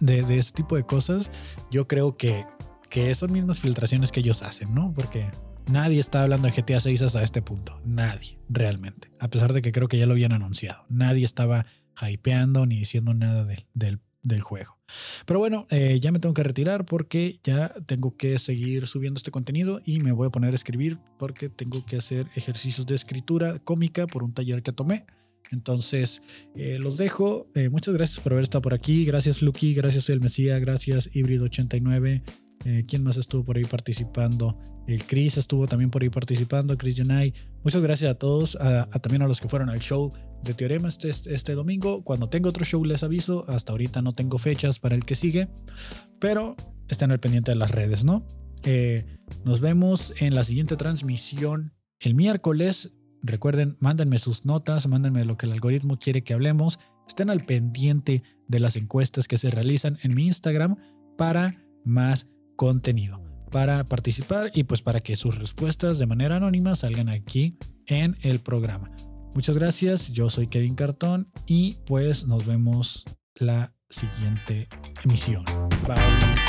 de, de ese tipo de cosas, yo creo que, que son mismas filtraciones que ellos hacen, ¿no? Porque nadie está hablando de GTA 6 hasta este punto. Nadie, realmente. A pesar de que creo que ya lo habían anunciado. Nadie estaba hypeando ni diciendo nada del, del, juego. Pero bueno, eh, ya me tengo que retirar porque ya tengo que seguir subiendo este contenido y me voy a poner a escribir porque tengo que hacer ejercicios de escritura cómica por un taller que tomé. Entonces, eh, los dejo. Eh, muchas gracias por haber estado por aquí. Gracias, Lucky. Gracias, el Mesías. Gracias, Híbrido89. Eh, ¿Quién más estuvo por ahí participando? El Chris estuvo también por ahí participando. Chris Yanay. Muchas gracias a todos. A, también a los que fueron al show de Teorema este, este domingo. Cuando tenga otro show les aviso. Hasta ahorita no tengo fechas para el que sigue. Pero estén al pendiente de las redes, ¿no? Eh, nos vemos en la siguiente transmisión el miércoles. Recuerden, mándenme sus notas, mándenme lo que el algoritmo quiere que hablemos. Estén al pendiente de las encuestas que se realizan en mi Instagram. para más contenido, para participar y pues para que sus respuestas de manera anónima salgan aquí en el programa. Muchas gracias, yo soy Kevin Cartón y pues nos vemos la siguiente emisión. Bye.